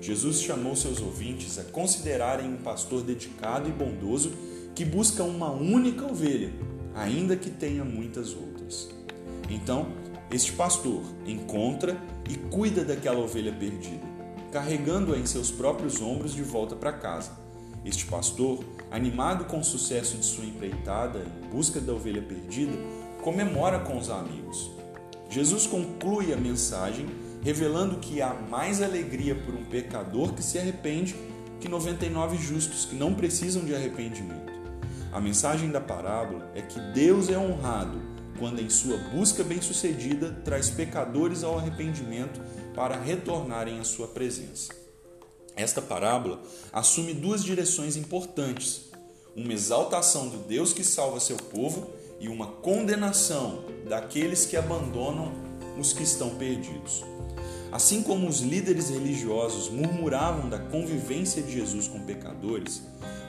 [SPEAKER 1] Jesus chamou seus ouvintes a considerarem um pastor dedicado e bondoso que busca uma única ovelha, ainda que tenha muitas outras. Então, este pastor encontra e cuida daquela ovelha perdida, carregando-a em seus próprios ombros de volta para casa. Este pastor, animado com o sucesso de sua empreitada em busca da ovelha perdida, comemora com os amigos. Jesus conclui a mensagem revelando que há mais alegria por um pecador que se arrepende que 99 justos que não precisam de arrependimento. A mensagem da parábola é que Deus é honrado quando, em sua busca bem-sucedida, traz pecadores ao arrependimento para retornarem à sua presença. Esta parábola assume duas direções importantes: uma exaltação do Deus que salva seu povo e uma condenação daqueles que abandonam os que estão perdidos. Assim como os líderes religiosos murmuravam da convivência de Jesus com pecadores,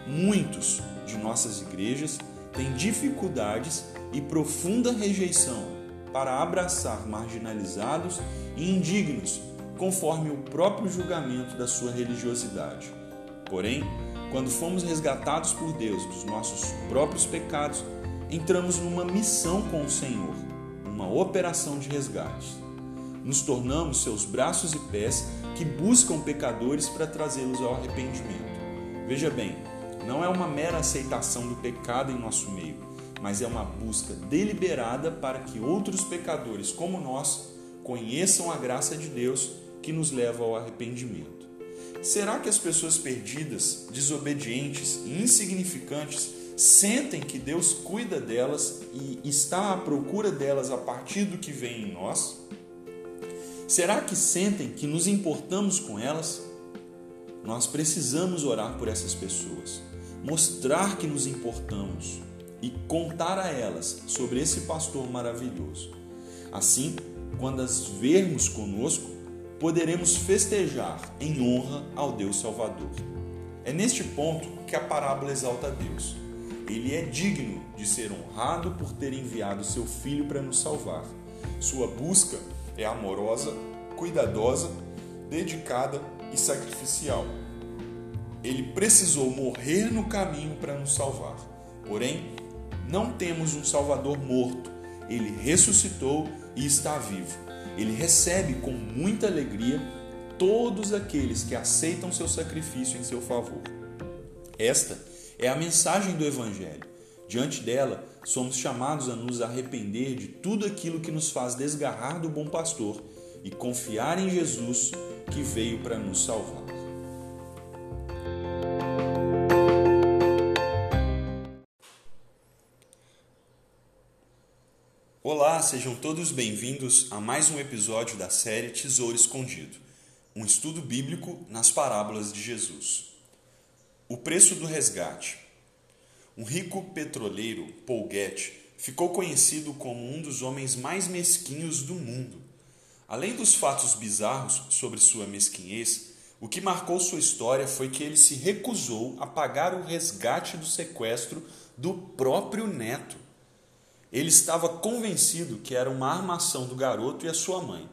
[SPEAKER 1] muitos de nossas igrejas têm dificuldades e profunda rejeição para abraçar marginalizados e indignos, conforme o próprio julgamento da sua religiosidade. Porém, quando fomos resgatados por Deus dos nossos próprios pecados, entramos numa missão com o Senhor, uma operação de resgate nos tornamos seus braços e pés que buscam pecadores para trazê-los ao arrependimento. Veja bem, não é uma mera aceitação do pecado em nosso meio, mas é uma busca deliberada para que outros pecadores como nós conheçam a graça de Deus que nos leva ao arrependimento. Será que as pessoas perdidas, desobedientes e insignificantes sentem que Deus cuida delas e está à procura delas a partir do que vem em nós? Será que sentem que nos importamos com elas? Nós precisamos orar por essas pessoas, mostrar que nos importamos e contar a elas sobre esse pastor maravilhoso. Assim, quando as vermos conosco, poderemos festejar em honra ao Deus Salvador. É neste ponto que a parábola exalta Deus. Ele é digno de ser honrado por ter enviado seu filho para nos salvar. Sua busca é amorosa, cuidadosa, dedicada e sacrificial. Ele precisou morrer no caminho para nos salvar. Porém, não temos um Salvador morto. Ele ressuscitou e está vivo. Ele recebe com muita alegria todos aqueles que aceitam seu sacrifício em seu favor. Esta é a mensagem do Evangelho. Diante dela, somos chamados a nos arrepender de tudo aquilo que nos faz desgarrar do bom pastor e confiar em Jesus que veio para nos salvar. Olá, sejam todos bem-vindos a mais um episódio da série Tesouro Escondido, um estudo bíblico nas parábolas de Jesus. O preço do resgate. Um rico petroleiro, Paul Getty, ficou conhecido como um dos homens mais mesquinhos do mundo. Além dos fatos bizarros sobre sua mesquinhez, o que marcou sua história foi que ele se recusou a pagar o resgate do sequestro do próprio neto. Ele estava convencido que era uma armação do garoto e a sua mãe.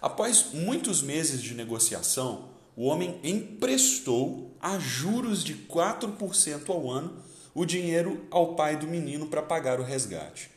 [SPEAKER 1] Após muitos meses de negociação, o homem emprestou a juros de 4% ao ano o dinheiro ao pai do menino para pagar o resgate.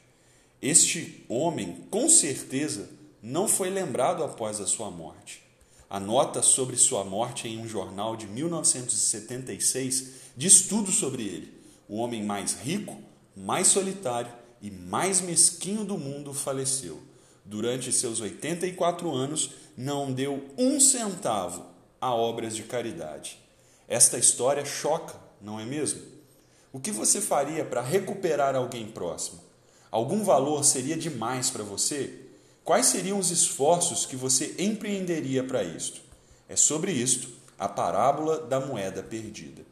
[SPEAKER 1] Este homem, com certeza, não foi lembrado após a sua morte. A nota sobre sua morte em um jornal de 1976 diz tudo sobre ele. O homem mais rico, mais solitário e mais mesquinho do mundo faleceu. Durante seus 84 anos, não deu um centavo a obras de caridade. Esta história choca, não é mesmo? O que você faria para recuperar alguém próximo? Algum valor seria demais para você? Quais seriam os esforços que você empreenderia para isto? É sobre isto a parábola da moeda perdida.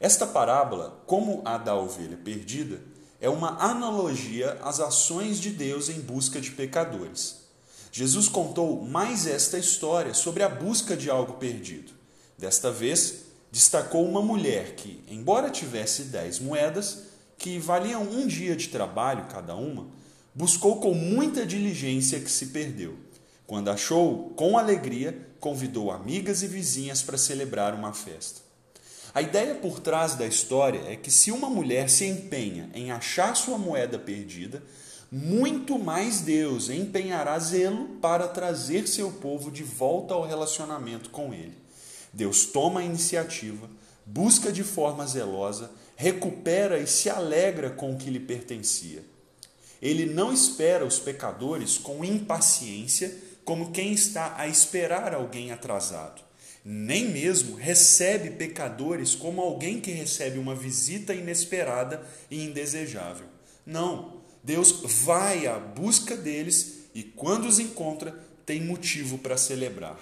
[SPEAKER 1] Esta parábola, como a da ovelha perdida, é uma analogia às ações de Deus em busca de pecadores. Jesus contou mais esta história sobre a busca de algo perdido. Desta vez, destacou uma mulher que, embora tivesse dez moedas, que valiam um dia de trabalho cada uma, buscou com muita diligência que se perdeu. Quando achou, com alegria, convidou amigas e vizinhas para celebrar uma festa. A ideia por trás da história é que se uma mulher se empenha em achar sua moeda perdida, muito mais Deus empenhará zelo para trazer seu povo de volta ao relacionamento com Ele. Deus toma a iniciativa, busca de forma zelosa, recupera e se alegra com o que lhe pertencia. Ele não espera os pecadores com impaciência, como quem está a esperar alguém atrasado. Nem mesmo recebe pecadores como alguém que recebe uma visita inesperada e indesejável. Não, Deus vai à busca deles e, quando os encontra, tem motivo para celebrar.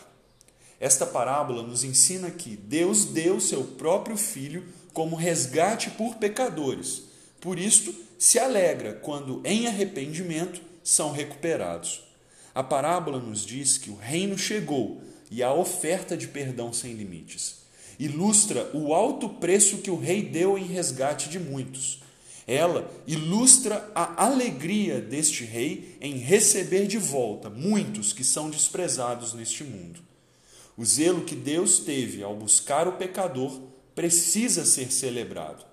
[SPEAKER 1] Esta parábola nos ensina que Deus deu seu próprio Filho como resgate por pecadores. Por isto, se alegra quando, em arrependimento, são recuperados. A parábola nos diz que o reino chegou e a oferta de perdão sem limites. Ilustra o alto preço que o rei deu em resgate de muitos. Ela ilustra a alegria deste rei em receber de volta muitos que são desprezados neste mundo. O zelo que Deus teve ao buscar o pecador precisa ser celebrado.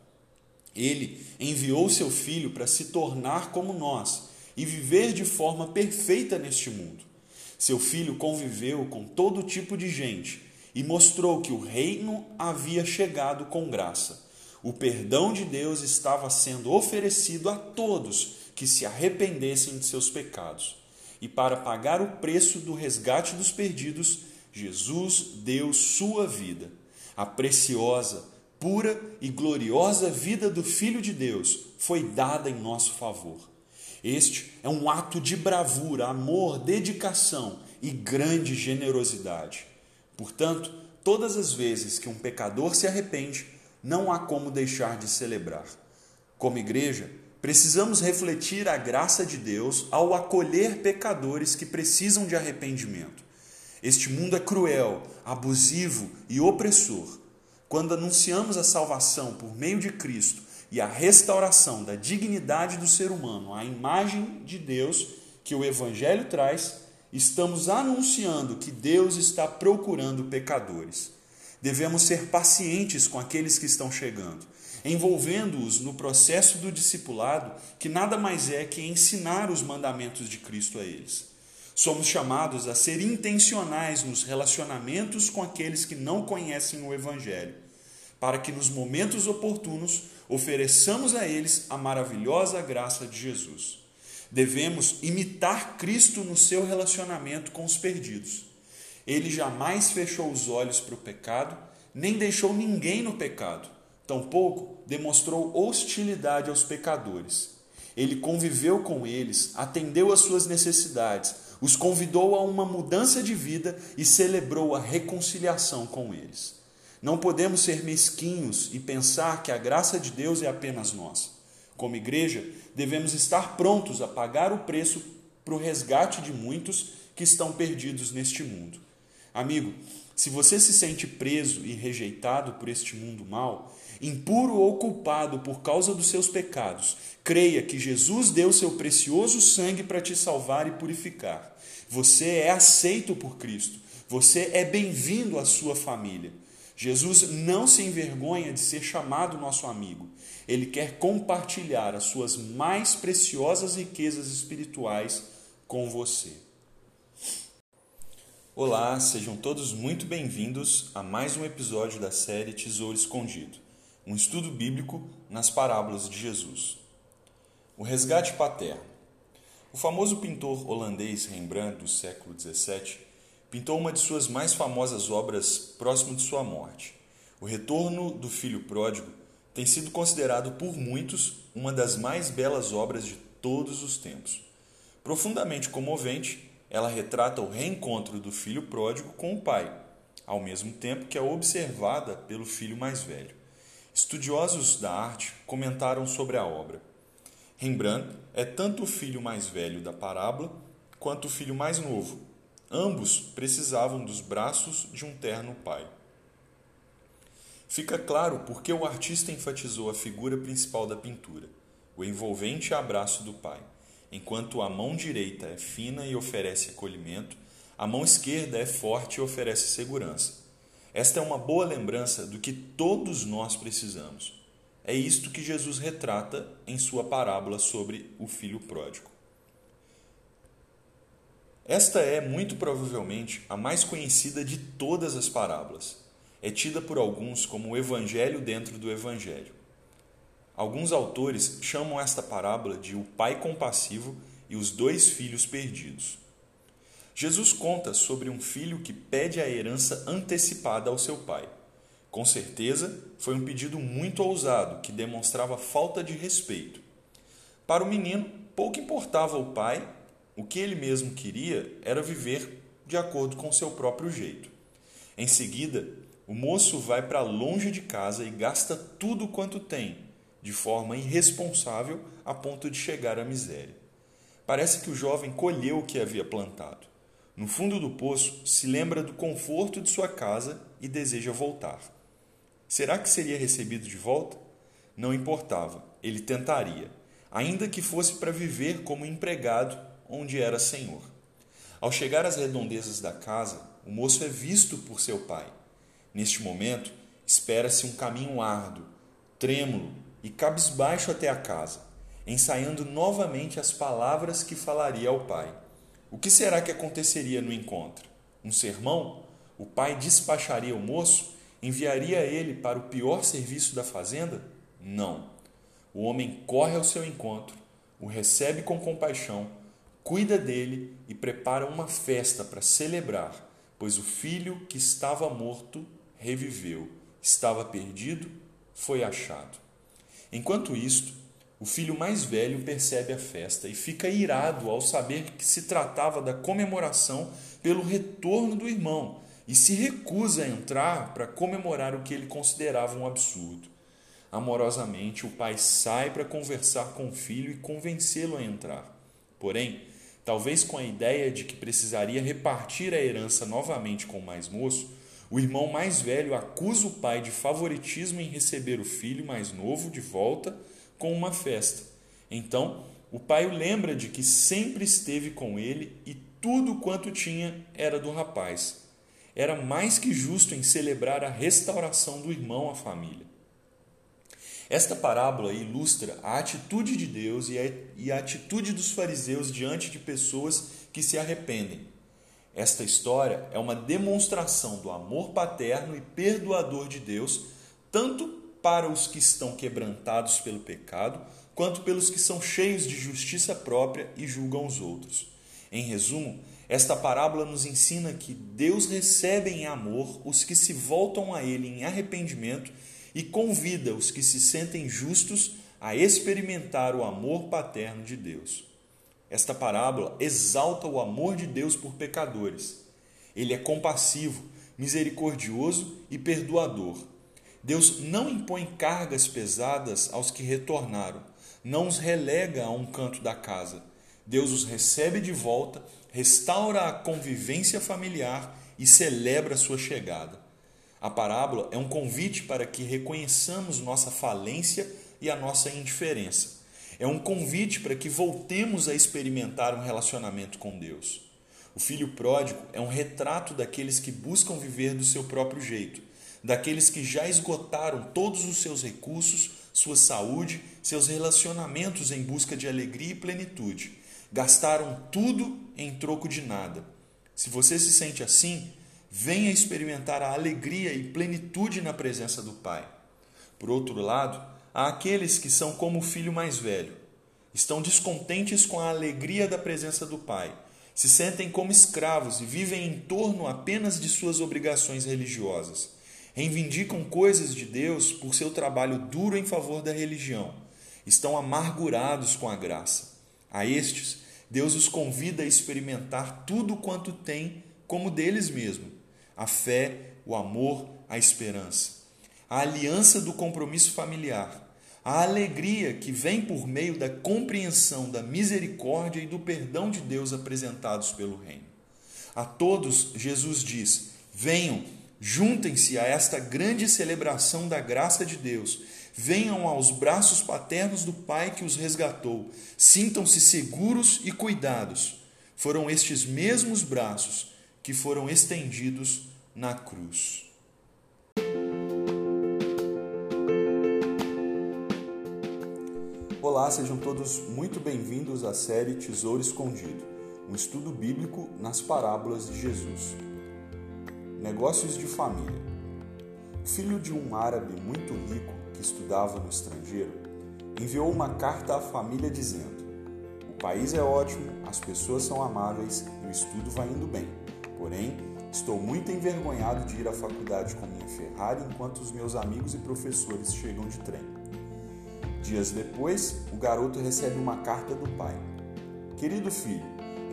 [SPEAKER 1] Ele enviou seu filho para se tornar como nós e viver de forma perfeita neste mundo. Seu filho conviveu com todo tipo de gente e mostrou que o reino havia chegado com graça. O perdão de Deus estava sendo oferecido a todos que se arrependessem de seus pecados. E para pagar o preço do resgate dos perdidos, Jesus deu sua vida, a preciosa, pura e gloriosa vida do Filho de Deus foi dada em nosso favor. Este é um ato de bravura, amor, dedicação e grande generosidade. Portanto, todas as vezes que um pecador se arrepende, não há como deixar de celebrar. Como igreja, precisamos refletir a graça de Deus ao acolher pecadores que precisam de arrependimento. Este mundo é cruel, abusivo e opressor quando anunciamos a salvação por meio de Cristo e a restauração da dignidade do ser humano à imagem de Deus que o Evangelho traz, estamos anunciando que Deus está procurando pecadores. Devemos ser pacientes com aqueles que estão chegando, envolvendo-os no processo do discipulado, que nada mais é que ensinar os mandamentos de Cristo a eles. Somos chamados a ser intencionais nos relacionamentos com aqueles que não conhecem o Evangelho, para que nos momentos oportunos ofereçamos a eles a maravilhosa graça de Jesus. Devemos imitar Cristo no seu relacionamento com os perdidos. Ele jamais fechou os olhos para o pecado, nem deixou ninguém no pecado, tampouco demonstrou hostilidade aos pecadores. Ele conviveu com eles, atendeu às suas necessidades, os convidou a uma mudança de vida e celebrou a reconciliação com eles. Não podemos ser mesquinhos e pensar que a graça de Deus é apenas nossa. Como igreja, devemos estar prontos a pagar o preço para o resgate de muitos que estão perdidos neste mundo. Amigo, se você se sente preso e rejeitado por este mundo mal, impuro ou culpado por causa dos seus pecados, creia que Jesus deu seu precioso sangue para te salvar e purificar. Você é aceito por Cristo. Você é bem-vindo à sua família. Jesus não se envergonha de ser chamado nosso amigo. Ele quer compartilhar as suas mais preciosas riquezas espirituais com você. Olá, sejam todos muito bem-vindos a mais um episódio da série Tesouro Escondido, um estudo bíblico nas parábolas de Jesus. O resgate paterno. O famoso pintor holandês Rembrandt, do século XVII, pintou uma de suas mais famosas obras próximo de sua morte. O Retorno do Filho Pródigo tem sido considerado por muitos uma das mais belas obras de todos os tempos. Profundamente comovente, ela retrata o reencontro do filho pródigo com o pai, ao mesmo tempo que é observada pelo filho mais velho. Estudiosos da arte comentaram sobre a obra. Rembrandt é tanto o filho mais velho da parábola quanto o filho mais novo. Ambos precisavam dos braços de um terno pai. Fica claro porque o artista enfatizou a figura principal da pintura, o envolvente abraço do pai. Enquanto a mão direita é fina e oferece acolhimento, a mão esquerda é forte e oferece segurança. Esta é uma boa lembrança do que todos nós precisamos. É isto que Jesus retrata em sua parábola sobre o filho pródigo. Esta é, muito provavelmente, a mais conhecida de todas as parábolas. É tida por alguns como o evangelho dentro do evangelho. Alguns autores chamam esta parábola de o pai compassivo e os dois filhos perdidos. Jesus conta sobre um filho que pede a herança antecipada ao seu pai. Com certeza, foi um pedido muito ousado que demonstrava falta de respeito. Para o menino, pouco importava o pai, o que ele mesmo queria era viver de acordo com seu próprio jeito. Em seguida, o moço vai para longe de casa e gasta tudo quanto tem de forma irresponsável a ponto de chegar à miséria. Parece que o jovem colheu o que havia plantado. No fundo do poço, se lembra do conforto de sua casa e deseja voltar. Será que seria recebido de volta? Não importava, ele tentaria, ainda que fosse para viver como empregado onde era senhor. Ao chegar às redondezas da casa, o moço é visto por seu pai. Neste momento, espera-se um caminho árduo, trêmulo, e cabisbaixo até a casa, ensaiando novamente as palavras que falaria ao pai. O que será que aconteceria no encontro? Um sermão? O pai despacharia o moço? Enviaria ele para o pior serviço da fazenda? Não. O homem corre ao seu encontro, o recebe com compaixão, cuida dele e prepara uma festa para celebrar, pois o filho que estava morto reviveu, estava perdido, foi achado. Enquanto isto, o filho mais velho percebe a festa e fica irado ao saber que se tratava da comemoração pelo retorno do irmão e se recusa a entrar para comemorar o que ele considerava um absurdo. Amorosamente, o pai sai para conversar com o filho e convencê-lo a entrar. Porém, talvez com a ideia de que precisaria repartir a herança novamente com o mais moço, o irmão mais velho acusa o pai de favoritismo em receber o filho mais novo de volta com uma festa. Então, o pai o lembra de que sempre esteve com ele e tudo quanto tinha era do rapaz. Era mais que justo em celebrar a restauração do irmão à família. Esta parábola ilustra a atitude de Deus e a, atitude dos fariseus diante de pessoas que se arrependem. Esta história é uma demonstração do amor paterno e perdoador de Deus, tanto para os que estão quebrantados pelo pecado, quanto pelos que são cheios de justiça própria e julgam os outros. Em resumo, esta parábola nos ensina que Deus recebe em amor os que se voltam a Ele em arrependimento e convida os que se sentem justos a experimentar o amor paterno de Deus. Esta parábola exalta o amor de Deus por pecadores. Ele é compassivo, misericordioso e perdoador. Deus não impõe cargas pesadas aos que retornaram, não os relega a um canto da casa. Deus os recebe de volta, restaura a convivência familiar e celebra sua chegada. A parábola é um convite para que reconheçamos nossa falência e a nossa indiferença é um convite para que voltemos a experimentar um relacionamento com Deus. O filho pródigo é um retrato daqueles que buscam viver do seu próprio jeito, daqueles que já esgotaram todos os seus recursos, sua saúde, seus relacionamentos em busca de alegria e plenitude. Gastaram tudo em troco de nada. Se você se sente assim, venha experimentar a alegria e plenitude na presença do Pai. Por outro lado, há aqueles que são como o filho mais velho. Estão descontentes com a alegria da presença do Pai, se sentem como escravos e vivem em torno apenas de suas obrigações religiosas. Reivindicam coisas de Deus por seu trabalho duro em favor da religião. Estão amargurados com a graça. A estes, Deus os convida a experimentar tudo quanto tem como deles mesmo: a fé, o amor, a esperança a aliança do compromisso familiar, a alegria que vem por meio da compreensão da misericórdia e do perdão de Deus apresentados pelo Reino. A todos, Jesus diz: venham, juntem-se a esta grande celebração da graça de Deus, venham aos braços paternos do Pai que os resgatou, sintam-se seguros e cuidados. Foram estes mesmos braços que foram estendidos na cruz. Olá, sejam todos muito bem-vindos à série Tesouro Escondido, um estudo bíblico nas parábolas de Jesus. Negócios de família. Filho de um árabe muito rico que estudava no estrangeiro, enviou uma carta à família dizendo: O país é ótimo, as pessoas são amáveis e o estudo vai indo bem. Porém, estou muito envergonhado de ir à faculdade com minha Ferrari enquanto os meus amigos e professores chegam de trem. Dias depois, o garoto recebe uma carta do pai. Querido filho,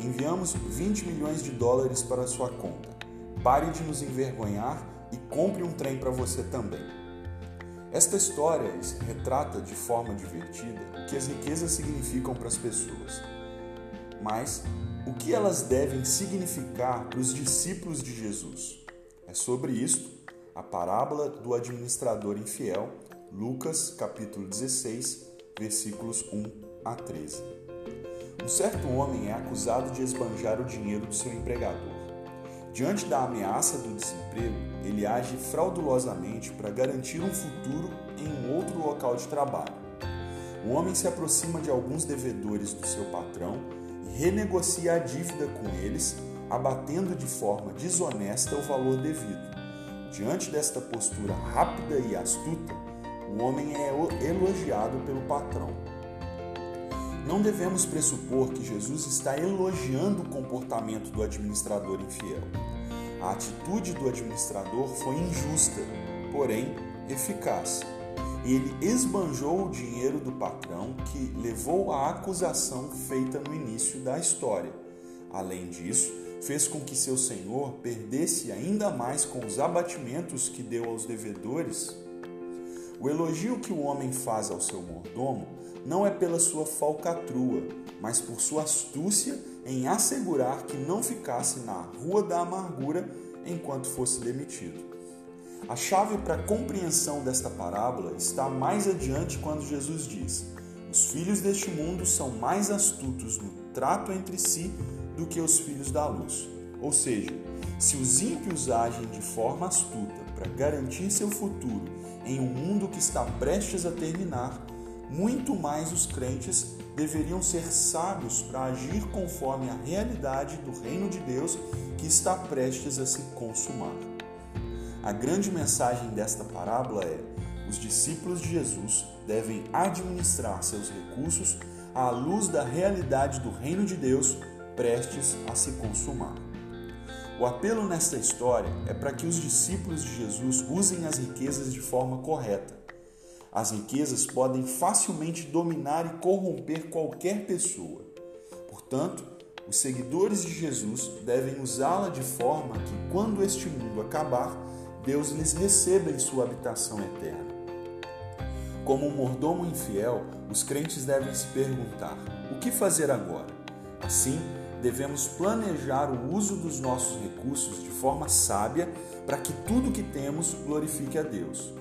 [SPEAKER 1] enviamos 20 milhões de dólares para sua conta. Pare de nos envergonhar e compre um trem para você também. Esta história retrata de forma divertida o que as riquezas significam para as pessoas. Mas o que elas devem significar para os discípulos de Jesus? É sobre isto a parábola do administrador infiel Lucas capítulo 16, versículos 1 a 13. Um certo homem é acusado de esbanjar o dinheiro do seu empregador. Diante da ameaça do desemprego, ele age fraudulosamente para garantir um futuro em um outro local de trabalho. O homem se aproxima de alguns devedores do seu patrão renegocia a dívida com eles, abatendo de forma desonesta o valor devido. Diante desta postura rápida e astuta, o homem é elogiado pelo patrão. Não devemos pressupor que Jesus está elogiando o comportamento do administrador infiel. A atitude do administrador foi injusta, porém eficaz. Ele esbanjou o dinheiro do patrão, que levou à acusação feita no início da história. Além disso, fez com que seu senhor perdesse ainda mais com os abatimentos que deu aos devedores o elogio que o homem faz ao seu mordomo não é pela sua falcatrua, mas por sua astúcia em assegurar que não ficasse na rua da amargura enquanto fosse demitido. A chave para a compreensão desta parábola está mais adiante quando Jesus diz: Os filhos deste mundo são mais astutos no trato entre si do que os filhos da luz. Ou seja, se os ímpios agem de forma astuta para garantir seu futuro em um mundo que está prestes a terminar, muito mais os crentes deveriam ser sábios para agir conforme a realidade do reino de Deus que está prestes a se consumar. A grande mensagem desta parábola é: os discípulos de Jesus devem administrar seus recursos à luz da realidade do reino de Deus prestes a se consumar. O apelo nesta história é para que os discípulos de Jesus usem as riquezas de forma correta. As riquezas podem facilmente dominar e corromper qualquer pessoa. Portanto, os seguidores de Jesus devem usá-la de forma que, quando este mundo acabar, Deus lhes receba em sua habitação eterna. Como um mordomo infiel, os crentes devem se perguntar: o que fazer agora? Assim, devemos planejar o uso dos nossos recursos de forma sábia para que tudo que temos glorifique a Deus.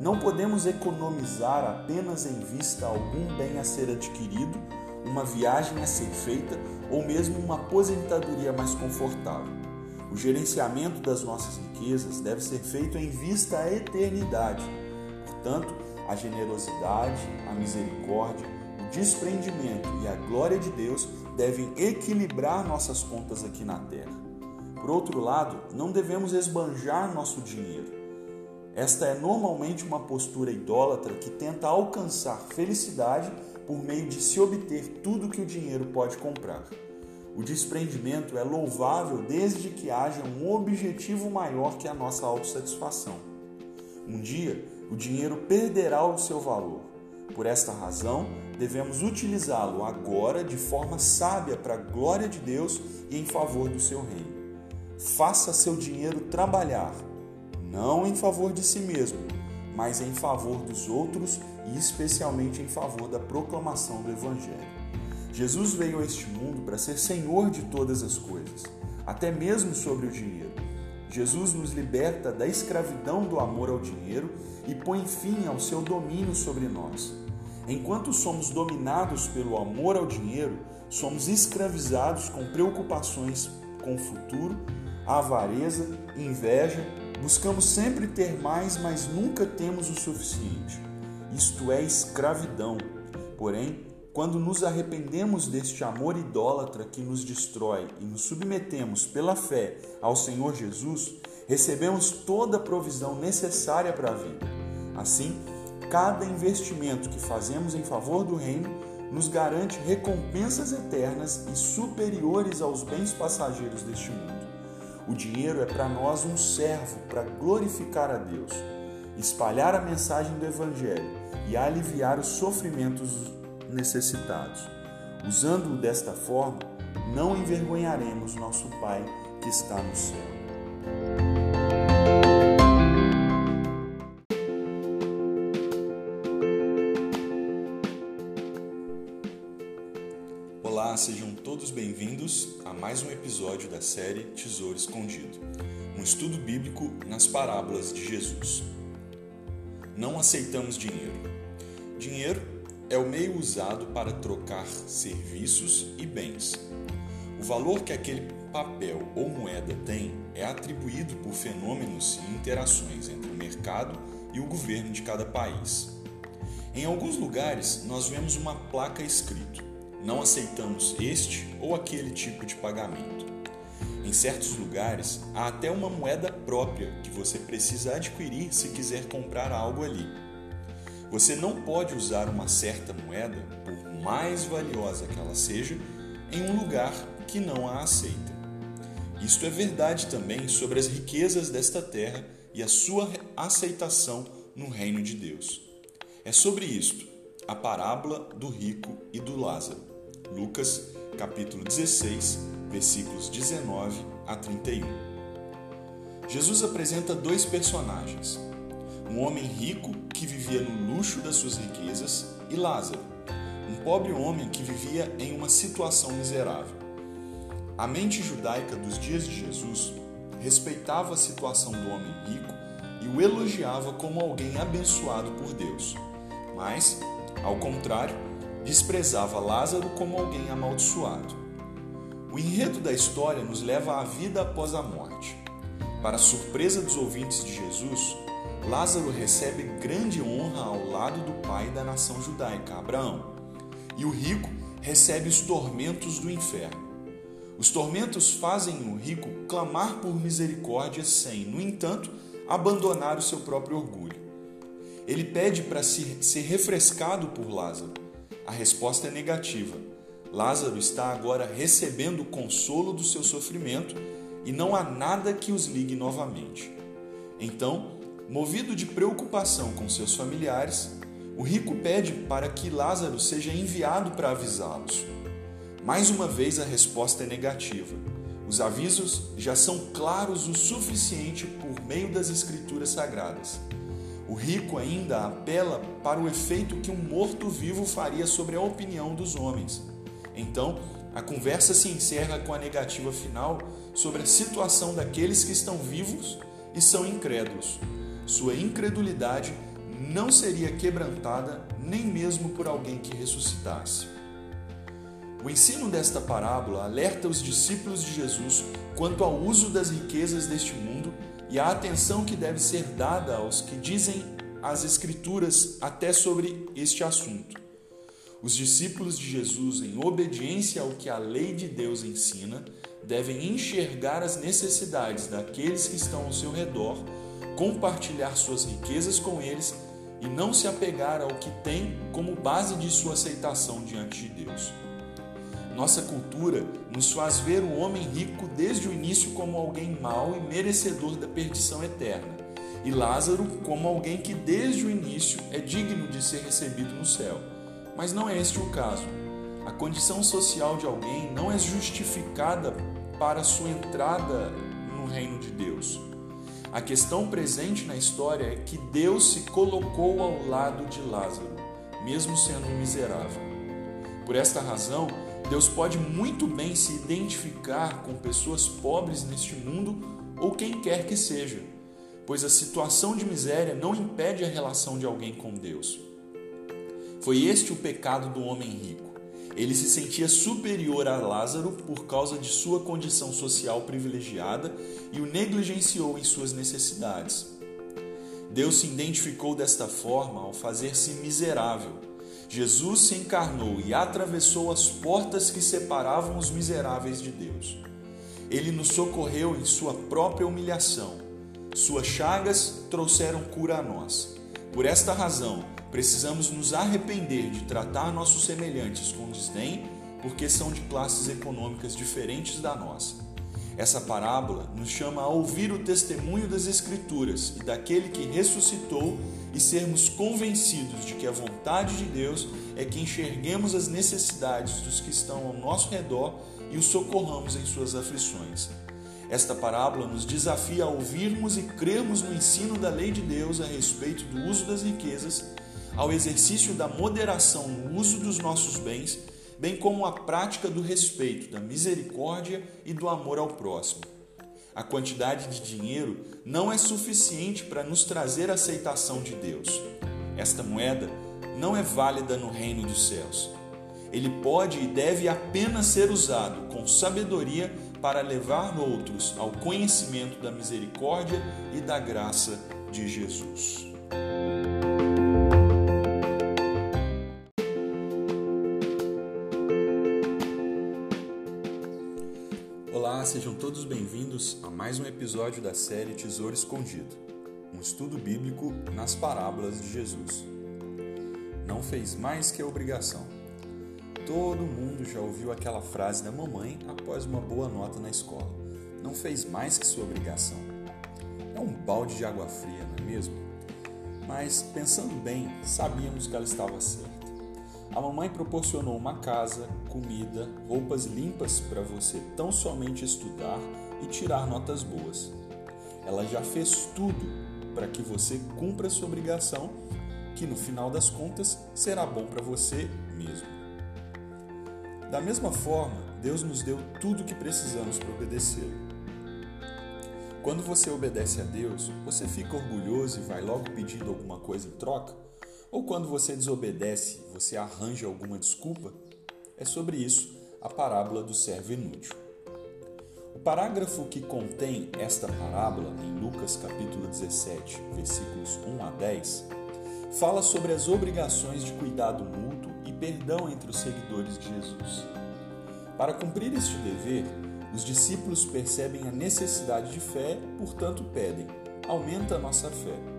[SPEAKER 1] Não podemos economizar apenas em vista algum bem a ser adquirido, uma viagem a ser feita ou mesmo uma aposentadoria mais confortável. O gerenciamento das nossas riquezas deve ser feito em vista à eternidade. Portanto, a generosidade, a misericórdia, o desprendimento e a glória de Deus devem equilibrar nossas contas aqui na terra. Por outro lado, não devemos esbanjar nosso dinheiro. Esta é normalmente uma postura idólatra que tenta alcançar felicidade por meio de se obter tudo que o dinheiro pode comprar. O desprendimento é louvável desde que haja um objetivo maior que a nossa autossatisfação. Um dia, o dinheiro perderá o seu valor. Por esta razão, devemos utilizá-lo agora de forma sábia para a glória de Deus e em favor do seu reino. Faça seu dinheiro trabalhar, não em favor de si mesmo, mas em favor dos outros e especialmente em favor da proclamação do Evangelho. Jesus veio a este mundo para ser Senhor de todas as coisas, até mesmo sobre o dinheiro. Jesus nos liberta da escravidão do amor ao dinheiro e põe fim ao seu domínio sobre nós. Enquanto somos dominados pelo amor ao dinheiro, somos escravizados com preocupações com o futuro, avareza, inveja, buscamos sempre ter mais, mas nunca temos o suficiente. Isto é escravidão. Porém, quando nos arrependemos deste amor idólatra que nos destrói e nos submetemos pela fé ao Senhor Jesus, recebemos toda a provisão necessária para a vida. Assim, cada investimento que fazemos em favor do reino nos garante recompensas eternas e superiores aos bens passageiros deste mundo. O dinheiro é para nós um servo para glorificar a Deus, espalhar a mensagem do Evangelho e aliviar os sofrimentos necessitados. Usando-o desta forma, não envergonharemos nosso Pai que está no céu. Olá, sejam todos bem-vindos a mais um episódio da série Tesouro Escondido, um estudo bíblico nas parábolas de Jesus. Não aceitamos dinheiro. Dinheiro é o meio usado para trocar serviços e bens. O valor que aquele papel ou moeda tem é atribuído por fenômenos e interações entre o mercado e o governo de cada país. Em alguns lugares, nós vemos uma placa escrito: não aceitamos este ou aquele tipo de pagamento. Em certos lugares, há até uma moeda própria que você precisa adquirir se quiser comprar algo ali. Você não pode usar uma certa moeda, por mais valiosa que ela seja, em um lugar que não a aceita. Isto é verdade também sobre as riquezas desta terra e a sua aceitação no reino de Deus. É sobre isto a parábola do rico e do Lázaro. Lucas, capítulo 16, versículos 19 a 31. Jesus apresenta dois personagens, um homem rico que vivia no luxo das suas riquezas, e Lázaro, um pobre homem que vivia em uma situação miserável. A mente judaica dos dias de Jesus respeitava a situação do homem rico e o elogiava como alguém abençoado por Deus, mas, ao contrário, desprezava Lázaro como alguém amaldiçoado. O enredo da história nos leva à vida após a morte. Para surpresa dos ouvintes de Jesus, Lázaro recebe grande honra ao lado do pai da nação judaica, Abraão, e o rico recebe os tormentos do inferno. Os tormentos fazem o rico clamar por misericórdia sem, no entanto, abandonar o seu próprio orgulho. Ele pede para ser refrescado por Lázaro. A resposta é negativa. Lázaro está agora recebendo o consolo do seu sofrimento e não há nada que os ligue novamente. Então, Movido de preocupação com seus familiares, o rico pede para que Lázaro seja enviado para avisá-los. Mais uma vez a resposta é negativa. Os avisos já são claros o suficiente por meio das escrituras sagradas. O rico ainda apela para o efeito que um morto-vivo faria sobre a opinião dos homens. Então, a conversa se encerra com a negativa final sobre a situação daqueles que estão vivos e são incrédulos sua incredulidade não seria quebrantada nem mesmo por alguém que ressuscitasse. O ensino desta parábola alerta os discípulos de Jesus quanto ao uso das riquezas deste mundo e a atenção que deve ser dada aos que dizem as Escrituras até sobre este assunto. Os discípulos de Jesus, em obediência ao que a lei de Deus ensina, devem enxergar as necessidades daqueles que estão ao seu redor, compartilhar suas riquezas com eles e não se apegar ao que tem como base de sua aceitação diante de Deus. Nossa cultura nos faz ver o homem rico desde o início como alguém mau e merecedor da perdição eterna, e Lázaro como alguém que desde o início é digno de ser recebido no céu. Mas não é este o caso. A condição social de alguém não é justificada para sua entrada no reino de Deus. A questão presente na história é que Deus se colocou ao lado de Lázaro, mesmo sendo um miserável. Por esta razão, Deus pode muito bem se identificar com pessoas pobres neste mundo ou quem quer que seja, pois a situação de miséria não impede a relação de alguém com Deus. Foi este o pecado do homem rico. Ele se sentia superior a Lázaro por causa de sua condição social privilegiada e o negligenciou em suas necessidades. Deus se identificou desta forma ao fazer-se miserável. Jesus se encarnou e atravessou as portas que separavam os miseráveis de Deus. Ele nos socorreu em sua própria humilhação. Suas chagas trouxeram cura a nós. Por esta razão, Precisamos nos arrepender de tratar nossos semelhantes com desdém, porque são de classes econômicas diferentes da nossa. Essa parábola nos chama a ouvir o testemunho das Escrituras e daquele que ressuscitou e sermos convencidos de que a vontade de Deus é que enxerguemos as necessidades dos que estão ao nosso redor e os socorramos em suas aflições. Esta parábola nos desafia a ouvirmos e crermos no ensino da lei de Deus a respeito do uso das riquezas ao exercício da moderação no uso dos nossos bens, bem como a prática do respeito, da misericórdia e do amor ao próximo. A quantidade de dinheiro não é suficiente para nos trazer a aceitação de Deus. Esta moeda não é válida no reino dos céus. Ele pode e deve apenas ser usado com sabedoria para levar outros ao conhecimento da misericórdia e da graça de Jesus. Todos bem-vindos a mais um episódio da série Tesouro Escondido, um estudo bíblico nas parábolas de Jesus. Não fez mais que a obrigação. Todo mundo já ouviu aquela frase da mamãe após uma boa nota na escola. Não fez mais que sua obrigação. É um balde de água fria, não é mesmo? Mas, pensando bem, sabíamos que ela estava certa. A mamãe proporcionou uma casa, comida, roupas limpas para você tão somente estudar e tirar notas boas. Ela já fez tudo para que você cumpra sua obrigação, que no final das contas será bom para você mesmo. Da mesma forma, Deus nos deu tudo o que precisamos para obedecer. Quando você obedece a Deus, você fica orgulhoso e vai logo pedindo alguma coisa em troca? Ou quando você desobedece, você arranja alguma desculpa? É sobre isso a parábola do servo inútil. O parágrafo que contém esta parábola, em Lucas capítulo 17, versículos 1 a 10, fala sobre as obrigações de cuidado mútuo e perdão entre os seguidores de Jesus. Para cumprir este dever, os discípulos percebem a necessidade de fé, portanto pedem: aumenta a nossa fé.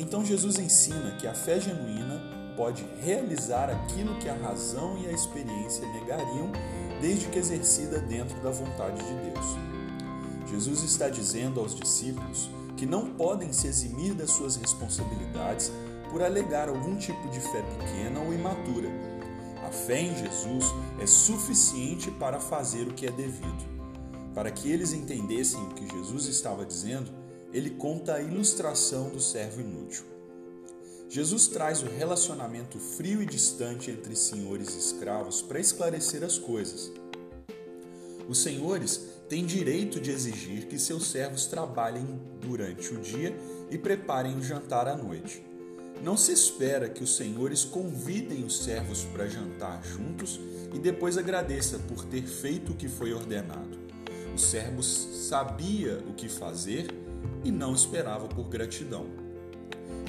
[SPEAKER 1] Então Jesus ensina que a fé genuína pode realizar aquilo que a razão e a experiência negariam, desde que exercida dentro da vontade de Deus. Jesus está dizendo aos discípulos que não podem se eximir das suas responsabilidades por alegar algum tipo de fé pequena ou imatura. A fé em Jesus é suficiente para fazer o que é devido. Para que eles entendessem o que Jesus estava dizendo, ele conta a ilustração do servo inútil. Jesus traz o relacionamento frio e distante entre senhores e escravos para esclarecer as coisas. Os senhores têm direito de exigir que seus servos trabalhem durante o dia e preparem o jantar à noite. Não se espera que os senhores convidem os servos para jantar juntos e depois agradeça por ter feito o que foi ordenado. Os servos sabia o que fazer e não esperava por gratidão.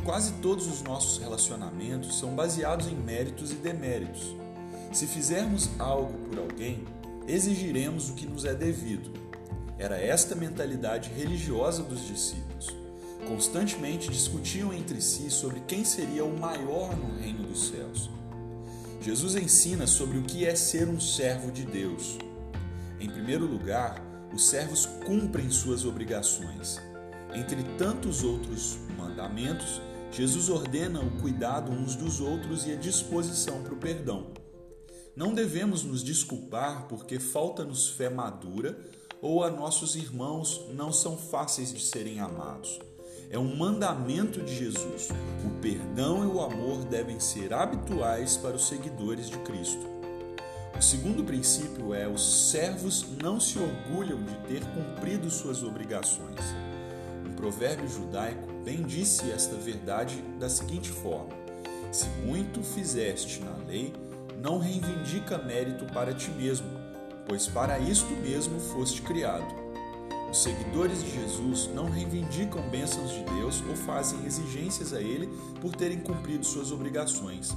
[SPEAKER 1] Quase todos os nossos relacionamentos são baseados em méritos e deméritos. Se fizermos algo por alguém, exigiremos o que nos é devido. Era esta mentalidade religiosa dos discípulos. Constantemente discutiam entre si sobre quem seria o maior no reino dos céus. Jesus ensina sobre o que é ser um servo de Deus. Em primeiro lugar, os servos cumprem suas obrigações. Entre tantos outros mandamentos, Jesus ordena o cuidado uns dos outros e a disposição para o perdão. Não devemos nos desculpar porque falta-nos fé madura ou a nossos irmãos não são fáceis de serem amados. É um mandamento de Jesus. O perdão e o amor devem ser habituais para os seguidores de Cristo. O segundo princípio é: os servos não se orgulham de ter cumprido suas obrigações. Um provérbio judaico bendice esta verdade da seguinte forma: Se muito fizeste na lei, não reivindica mérito para ti mesmo, pois para isto mesmo foste criado. Os seguidores de Jesus não reivindicam bênçãos de Deus ou fazem exigências a Ele por terem cumprido suas obrigações.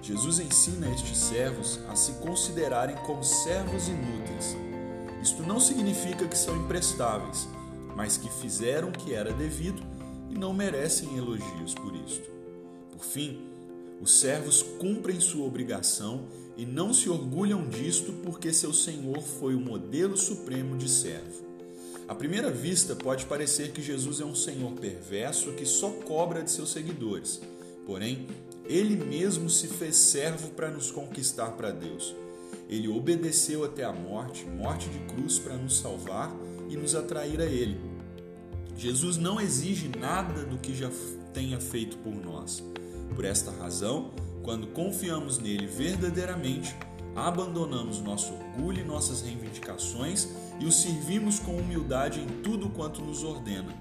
[SPEAKER 1] Jesus ensina estes servos a se considerarem como servos inúteis. Isto não significa que são imprestáveis, mas que fizeram o que era devido e não merecem elogios por isto. Por fim, os servos cumprem sua obrigação e não se orgulham disto porque seu senhor foi o modelo supremo de servo. À primeira vista, pode parecer que Jesus é um senhor perverso que só cobra de seus seguidores. Porém, ele mesmo se fez servo para nos conquistar para Deus. Ele obedeceu até a morte, morte de cruz para nos salvar e nos atrair a Ele. Jesus não exige nada do que já tenha feito por nós. Por esta razão, quando confiamos nele verdadeiramente, abandonamos nosso orgulho e nossas reivindicações e o servimos com humildade em tudo quanto nos ordena.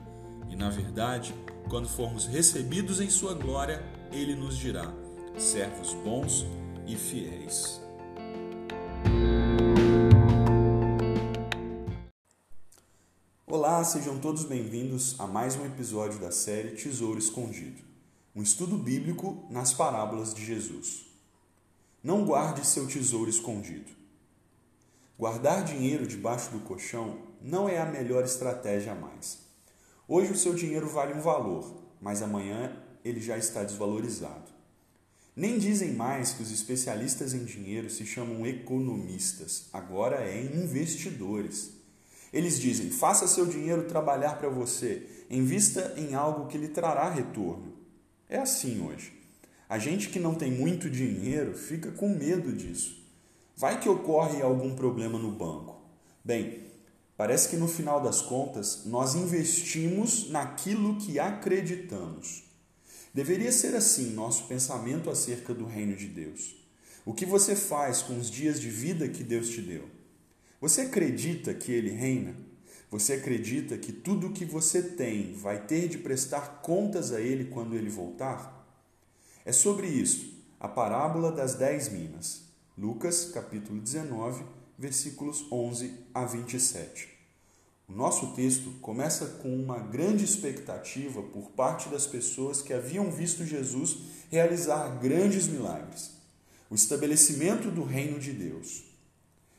[SPEAKER 1] E na verdade, quando formos recebidos em sua glória, ele nos dirá: servos bons e fiéis. Sejam todos bem-vindos a mais um episódio da série Tesouro Escondido, um estudo bíblico nas parábolas de Jesus. Não guarde seu tesouro escondido. Guardar dinheiro debaixo do colchão não é a melhor estratégia a mais. Hoje o seu dinheiro vale um valor, mas amanhã ele já está desvalorizado. Nem dizem mais que os especialistas em dinheiro se chamam economistas, agora é investidores. Eles dizem: faça seu dinheiro trabalhar para você, invista em algo que lhe trará retorno. É assim hoje. A gente que não tem muito dinheiro fica com medo disso. Vai que ocorre algum problema no banco. Bem, parece que no final das contas nós investimos naquilo que acreditamos. Deveria ser assim nosso pensamento acerca do reino de Deus. O que você faz com os dias de vida que Deus te deu? Você acredita que Ele reina? Você acredita que tudo o que você tem vai ter de prestar contas a Ele quando Ele voltar? É sobre isso a parábola das dez minas. Lucas, capítulo 19, versículos 11 a 27. O nosso texto começa com uma grande expectativa por parte das pessoas que haviam visto Jesus realizar grandes milagres, o estabelecimento do reino de Deus.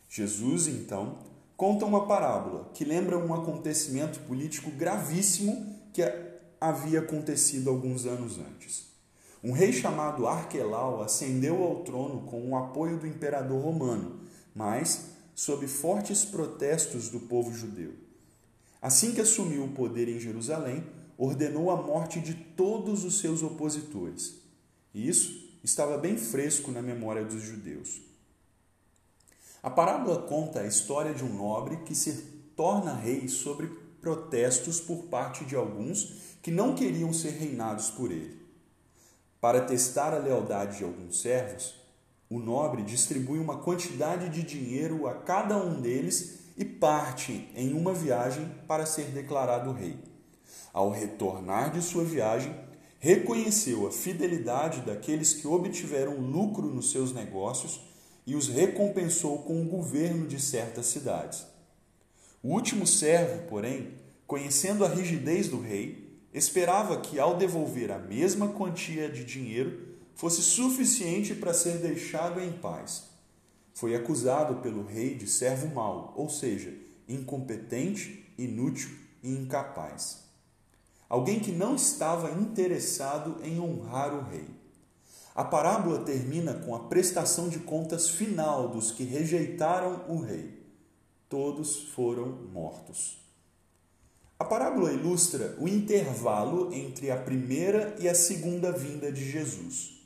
[SPEAKER 1] Jesus, então, conta uma parábola que lembra um acontecimento político gravíssimo que havia acontecido alguns anos antes. Um rei chamado Arquelau ascendeu ao trono com o apoio do imperador romano, mas sob fortes protestos do povo judeu. Assim que assumiu o poder em Jerusalém, ordenou a morte de todos os seus opositores. E isso estava bem fresco na memória dos judeus. A parábola conta a história de um nobre que se torna rei sobre protestos por parte de alguns que não queriam ser reinados por ele. Para testar a lealdade de alguns servos, o nobre distribui uma quantidade de dinheiro a cada um deles e parte em uma viagem para ser declarado rei. Ao retornar de sua viagem, reconheceu a fidelidade daqueles que obtiveram lucro nos seus negócios e os recompensou com o governo de certas cidades. O último servo, porém, conhecendo a rigidez do rei, esperava que, ao devolver a mesma quantia de dinheiro, fosse suficiente para ser deixado em paz. foi acusado pelo rei de servo mau, ou seja, incompetente, inútil e incapaz. Alguém que não estava interessado em honrar o rei. A parábola termina com a prestação de contas final dos que rejeitaram o rei. Todos foram mortos. A parábola ilustra o intervalo entre a primeira e a segunda vinda de Jesus.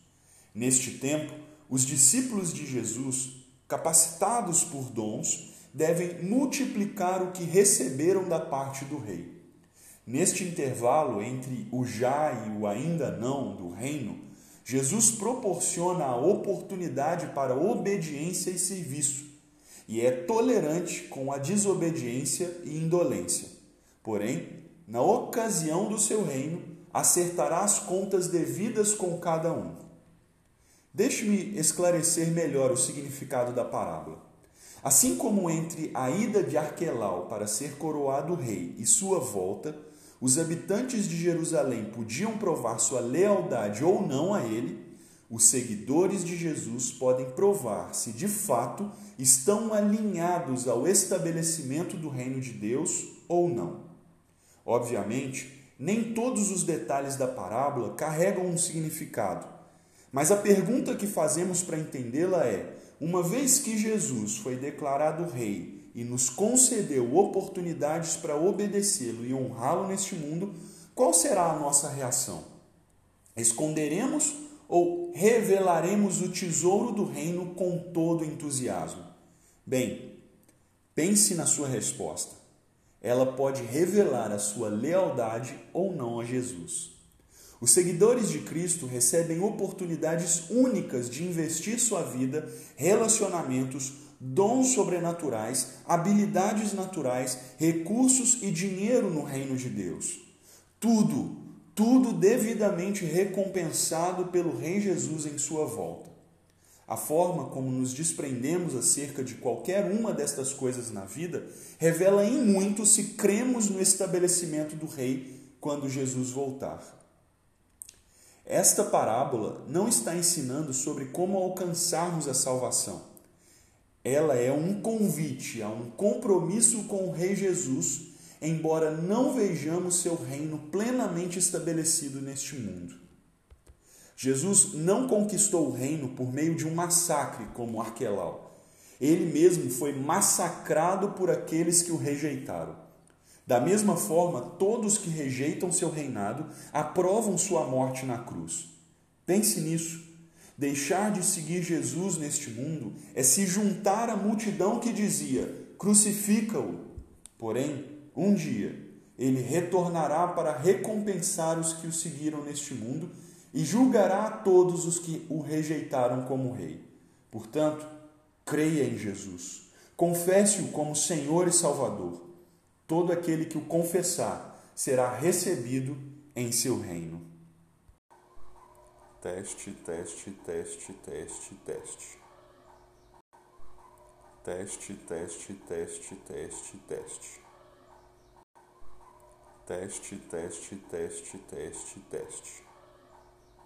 [SPEAKER 1] Neste tempo, os discípulos de Jesus, capacitados por dons, devem multiplicar o que receberam da parte do rei. Neste intervalo entre o já e o ainda não do reino, Jesus proporciona a oportunidade para obediência e serviço, e é tolerante com a desobediência e indolência. Porém, na ocasião do seu reino, acertará as contas devidas com cada um. Deixe-me esclarecer melhor o significado da parábola. Assim como entre a ida de Arquelau para ser coroado rei e sua volta, os habitantes de Jerusalém podiam provar sua lealdade ou não a ele, os seguidores de Jesus podem provar se de fato estão alinhados ao estabelecimento do reino de Deus ou não. Obviamente, nem todos os detalhes da parábola carregam um significado, mas a pergunta que fazemos para entendê-la é: uma vez que Jesus foi declarado rei e nos concedeu oportunidades para obedecê-lo e honrá-lo neste mundo, qual será a nossa reação? Esconderemos ou revelaremos o tesouro do reino com todo entusiasmo? Bem, pense na sua resposta ela pode revelar a sua lealdade ou não a Jesus. Os seguidores de Cristo recebem oportunidades únicas de investir sua vida, relacionamentos, dons sobrenaturais, habilidades naturais, recursos e dinheiro no reino de Deus. Tudo, tudo devidamente recompensado pelo Rei Jesus em sua volta. A forma como nos desprendemos acerca de qualquer uma destas coisas na vida revela em muito se cremos no estabelecimento do Rei quando Jesus voltar. Esta parábola não está ensinando sobre como alcançarmos a salvação. Ela é um convite a um compromisso com o Rei Jesus, embora não vejamos seu reino plenamente estabelecido neste mundo. Jesus não conquistou o reino por meio de um massacre como Arquelau. Ele mesmo foi massacrado por aqueles que o rejeitaram. Da mesma forma, todos que rejeitam seu reinado aprovam sua morte na cruz. Pense nisso. Deixar de seguir Jesus neste mundo é se juntar à multidão que dizia: crucifica-o. Porém, um dia, ele retornará para recompensar os que o seguiram neste mundo e julgará a todos os que o rejeitaram como rei. Portanto, creia em Jesus. Confesse-o como Senhor e Salvador. Todo aquele que o confessar será recebido em seu reino.
[SPEAKER 3] Teste, teste, teste, teste, teste. Teste, teste, teste, teste, teste. Teste, teste, teste, teste, teste.